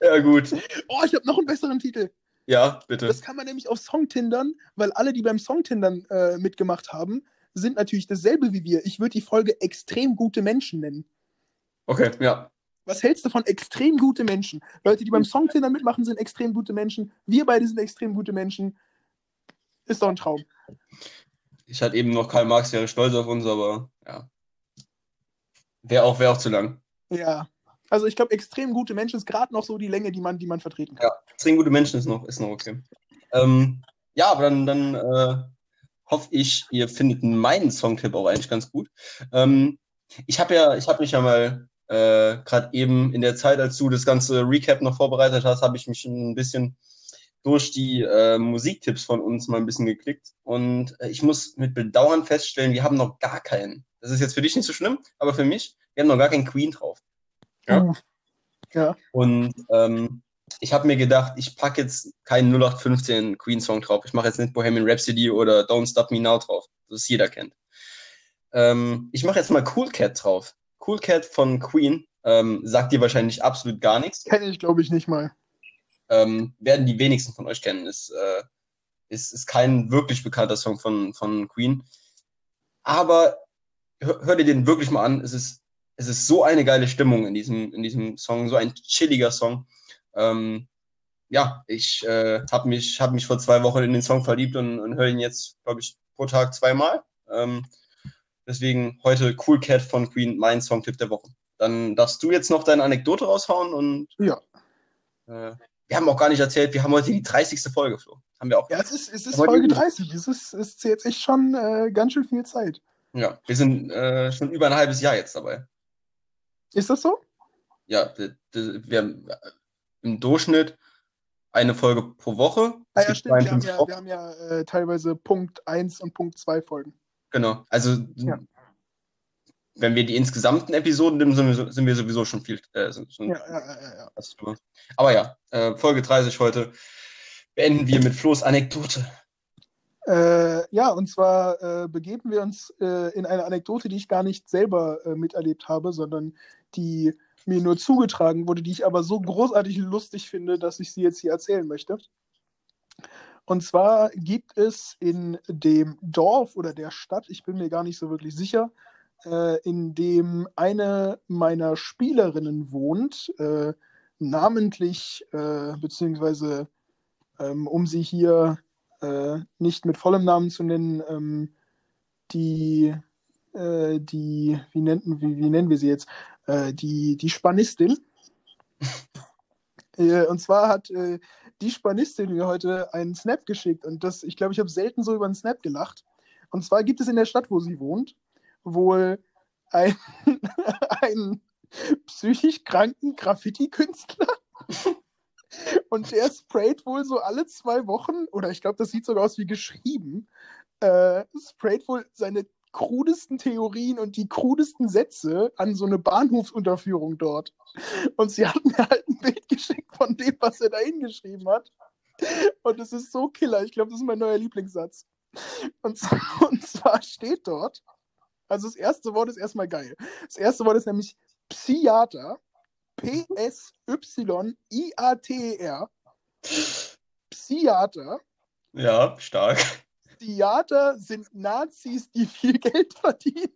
Ja, gut. Oh, ich habe noch einen besseren Titel. Ja, bitte. Das kann man nämlich auf Songtindern, weil alle, die beim Songtindern äh, mitgemacht haben, sind natürlich dasselbe wie wir. Ich würde die Folge extrem gute Menschen nennen. Okay, ja. Was hältst du von extrem gute Menschen? Leute, die beim Songtindern mitmachen, sind extrem gute Menschen. Wir beide sind extrem gute Menschen. Ist doch ein Traum. Ich hatte eben noch Karl Marx, wäre stolz auf uns, aber ja. Wäre auch, wär auch zu lang. Ja. Also ich glaube, extrem gute Menschen ist gerade noch so die Länge, die man, die man vertreten kann. Ja, extrem gute Menschen ist noch, ist noch okay. Ähm, ja, aber dann, dann äh, hoffe ich, ihr findet meinen Songtipp auch eigentlich ganz gut. Ähm, ich habe ja, ich habe mich ja mal äh, gerade eben in der Zeit, als du das ganze Recap noch vorbereitet hast, habe ich mich ein bisschen durch die äh, Musiktipps von uns mal ein bisschen geklickt. Und äh, ich muss mit Bedauern feststellen, wir haben noch gar keinen. Das ist jetzt für dich nicht so schlimm, aber für mich, wir haben noch gar keinen Queen drauf. Ja. Ja. Und ähm, ich habe mir gedacht, ich packe jetzt keinen 0815 Queen-Song drauf. Ich mache jetzt nicht Bohemian Rhapsody oder Don't Stop Me Now drauf, das jeder kennt. Ähm, ich mache jetzt mal Cool Cat drauf. Cool Cat von Queen ähm, sagt dir wahrscheinlich absolut gar nichts. Kenne ich, glaube ich, nicht mal. Ähm, werden die wenigsten von euch kennen. Ist, äh, ist, ist kein wirklich bekannter Song von, von Queen. Aber hör, hör dir den wirklich mal an. Es ist, es ist so eine geile Stimmung in diesem, in diesem Song, so ein chilliger Song. Ähm, ja, ich äh, habe mich, hab mich vor zwei Wochen in den Song verliebt und, und höre ihn jetzt, glaube ich, pro Tag zweimal. Ähm, deswegen heute Cool Cat von Queen, mein Songtipp der Woche. Dann darfst du jetzt noch deine Anekdote raushauen und Ja. äh, wir haben auch gar nicht erzählt, wir haben heute die 30. Folge, Flo. Haben wir auch. Ja, es ist, es ist Folge die- 30. Es ist, es ist jetzt echt schon äh, ganz schön viel Zeit. Ja, wir sind äh, schon über ein halbes Jahr jetzt dabei. Ist das so? Ja, wir haben im Durchschnitt eine Folge pro Woche. Ah, ja, stimmt. Wir haben 52 ja, wir haben ja äh, teilweise Punkt 1 und Punkt 2 Folgen. Genau. Also, Ja. wenn wir die insgesamten Episoden nehmen, sind wir, sind wir sowieso schon viel. Äh, sind, schon Ja, ja, ja. Aber ja, äh, Folge 30 heute beenden wir mit Flo's Anekdote. Äh, ja, und zwar äh, begeben wir uns äh, in eine Anekdote, die ich gar nicht selber miterlebt habe, sondern die mir nur zugetragen wurde, die ich aber so großartig lustig finde, dass ich sie jetzt hier erzählen möchte. Und zwar gibt es in dem Dorf oder der Stadt, ich bin mir gar nicht so wirklich sicher, äh, in dem eine meiner Spielerinnen wohnt, äh, namentlich, äh, beziehungsweise ähm, um sie hier äh, nicht mit vollem Namen zu nennen, ähm, die, äh, die wie, nennt, wie, wie nennen wir sie jetzt? Äh, die, die Spanistin. äh, und zwar hat äh, die Spanistin mir heute einen Snap geschickt und das, ich glaube, ich habe selten so über einen Snap gelacht. Und zwar gibt es in der Stadt, wo sie wohnt, wohl ein, einen psychisch kranken Graffiti-Künstler. Und der sprayt wohl so alle zwei Wochen, oder ich glaube, das sieht sogar aus wie geschrieben, äh, sprayt wohl seine krudesten Theorien und die krudesten Sätze an so eine Bahnhofsunterführung dort. Und sie hat mir halt ein Bild geschickt von dem, was er da hingeschrieben hat. Und es ist so killer. Ich glaube, das ist mein neuer Lieblingssatz. Und, und zwar steht dort, also das erste Wort ist erstmal geil. Das erste Wort ist nämlich Psychiater. P-S-Y-I-A-T-E-R. Psychiater. Ja, stark. Psychiater sind Nazis, die viel Geld verdienen.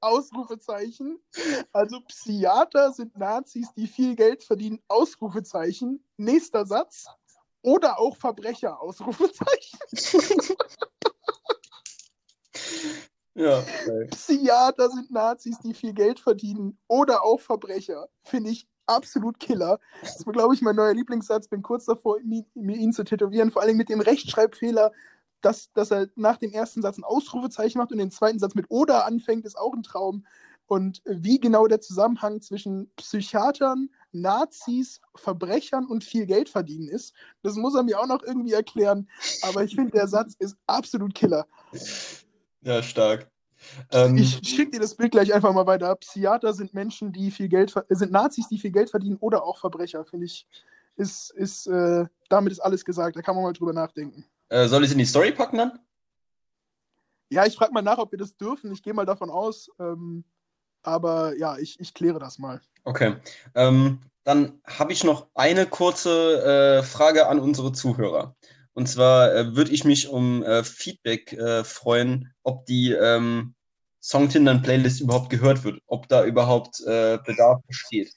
Ausrufezeichen. Also Psychiater sind Nazis, die viel Geld verdienen. Ausrufezeichen. Nächster Satz. Oder auch Verbrecher. Ausrufezeichen. Ja. Okay. Psychiater sind Nazis, die viel Geld verdienen. Oder auch Verbrecher. Finde ich absolut Killer. Das ist, glaube ich, mein neuer Lieblingssatz. Bin kurz davor, mir ihn zu tätowieren. Vor allem mit dem Rechtschreibfehler, dass, dass er nach dem ersten Satz ein Ausrufezeichen macht und den zweiten Satz mit oder anfängt, ist auch ein Traum. Und wie genau der Zusammenhang zwischen Psychiatern, Nazis, Verbrechern und viel Geld verdienen ist, das muss er mir auch noch irgendwie erklären. Aber ich finde, der Satz ist absolut Killer. Ja, stark. Ähm, ich schicke dir das Bild gleich einfach mal weiter. Psychiater sind Menschen, die viel Geld sind Nazis, die viel Geld verdienen oder auch Verbrecher, finde ich. Ist, ist, äh, damit ist alles gesagt. Da kann man mal drüber nachdenken. Äh, soll ich es in die Story packen dann? Ja, ich frage mal nach, ob wir das dürfen. Ich gehe mal davon aus. Ähm, aber ja, ich, ich kläre das mal. Okay. Ähm, dann habe ich noch eine kurze äh, Frage an unsere Zuhörer. Und zwar äh, würde ich mich um äh, Feedback äh, freuen, ob die ähm, Songtindern-Playlist überhaupt gehört wird, ob da überhaupt äh, Bedarf besteht.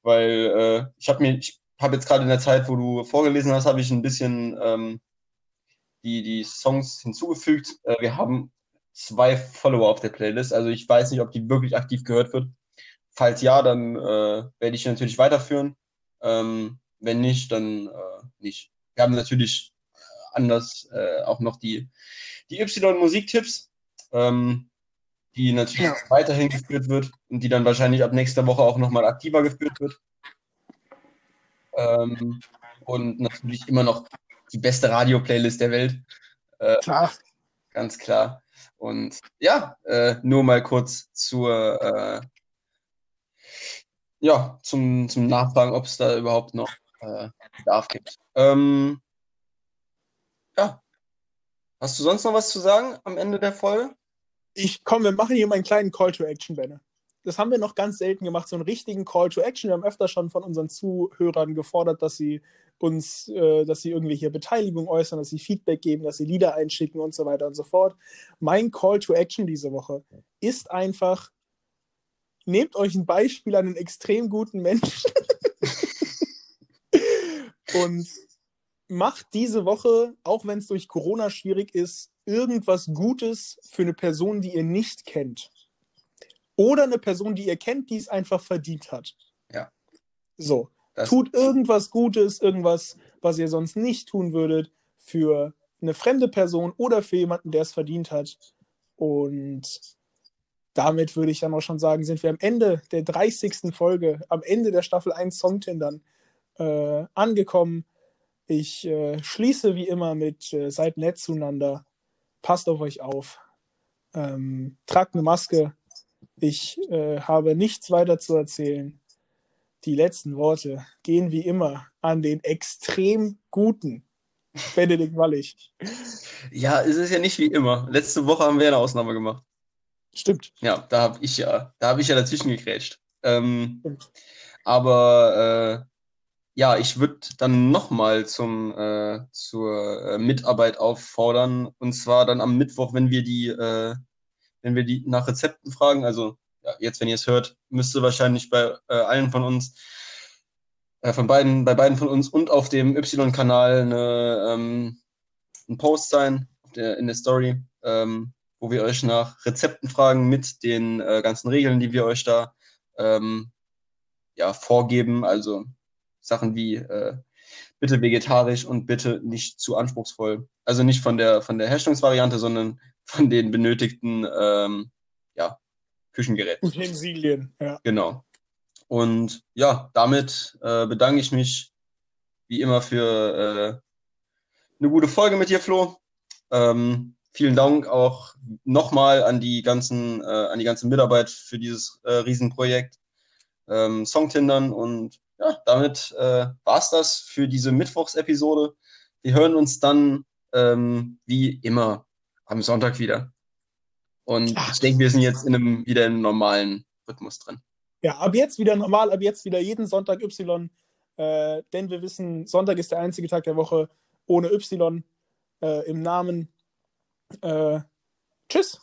Weil äh, ich habe mir, ich habe jetzt gerade in der Zeit, wo du vorgelesen hast, habe ich ein bisschen ähm, die, die Songs hinzugefügt. Äh, wir haben zwei Follower auf der Playlist, also ich weiß nicht, ob die wirklich aktiv gehört wird. Falls ja, dann äh, werde ich natürlich weiterführen. Ähm, wenn nicht, dann äh, nicht. Wir haben natürlich anders äh, auch noch die, die Y-Musiktipps, ähm, die natürlich ja. weiterhin geführt wird und die dann wahrscheinlich ab nächster Woche auch nochmal aktiver geführt wird. Ähm, und natürlich immer noch die beste Radio-Playlist der Welt. Äh, klar. Ganz klar. Und ja, äh, nur mal kurz zur, äh, ja, zum, zum Nachfragen, ob es da überhaupt noch äh, Bedarf gibt. Ähm. Hast du sonst noch was zu sagen am Ende der Folge? Ich komm, wir machen hier mal einen kleinen Call to Action, Benne. Das haben wir noch ganz selten gemacht, so einen richtigen Call to Action. Wir haben öfter schon von unseren Zuhörern gefordert, dass sie uns, äh, dass sie irgendwie hier Beteiligung äußern, dass sie Feedback geben, dass sie Lieder einschicken und so weiter und so fort. Mein Call to Action diese Woche ist einfach, nehmt euch ein Beispiel an einen extrem guten Menschen und macht diese Woche, auch wenn es durch Corona schwierig ist, irgendwas Gutes für eine Person, die ihr nicht kennt. Oder eine Person, die ihr kennt, die es einfach verdient hat. Ja. So. Das Tut irgendwas Gutes, irgendwas, was ihr sonst nicht tun würdet, für eine fremde Person oder für jemanden, der es verdient hat. Und damit würde ich dann auch schon sagen, sind wir am Ende der 30. Folge, am Ende der Staffel 1 Songtindern äh, angekommen. Ich äh, schließe wie immer mit äh, seid nett zueinander, passt auf euch auf, ähm, tragt eine Maske. Ich äh, habe nichts weiter zu erzählen. Die letzten Worte gehen wie immer an den extrem guten Benedikt Wallig. Ja, es ist ja nicht wie immer. Letzte Woche haben wir eine Ausnahme gemacht. Stimmt. Ja, da habe ich ja, da habe ich ja dazwischen gegrätscht. Ähm, aber äh, ja, ich würde dann nochmal äh, zur äh, Mitarbeit auffordern und zwar dann am Mittwoch, wenn wir die äh, wenn wir die nach Rezepten fragen. Also ja, jetzt, wenn ihr es hört, müsste wahrscheinlich bei äh, allen von uns äh, von beiden bei beiden von uns und auf dem Y-Kanal eine ähm, ein Post sein der, in der Story, ähm, wo wir euch nach Rezepten fragen mit den äh, ganzen Regeln, die wir euch da ähm, ja vorgeben. Also Sachen wie äh, bitte vegetarisch und bitte nicht zu anspruchsvoll. Also nicht von der von der Herstellungsvariante, sondern von den benötigten ähm, ja, Küchengeräten. Utensilien, ja. Genau. Und ja, damit äh, bedanke ich mich wie immer für äh, eine gute Folge mit dir, Flo. Ähm, vielen Dank auch nochmal an die ganzen, äh, an die ganze Mitarbeit für dieses äh, Riesenprojekt ähm, Songtindern und ja, damit äh, war es das für diese Mittwochsepisode. Wir hören uns dann ähm, wie immer am Sonntag wieder. Und Ach. ich denke, wir sind jetzt in einem, wieder im normalen Rhythmus drin. Ja, ab jetzt wieder normal, ab jetzt wieder jeden Sonntag Y. Äh, denn wir wissen, Sonntag ist der einzige Tag der Woche ohne Y äh, im Namen. Äh, tschüss.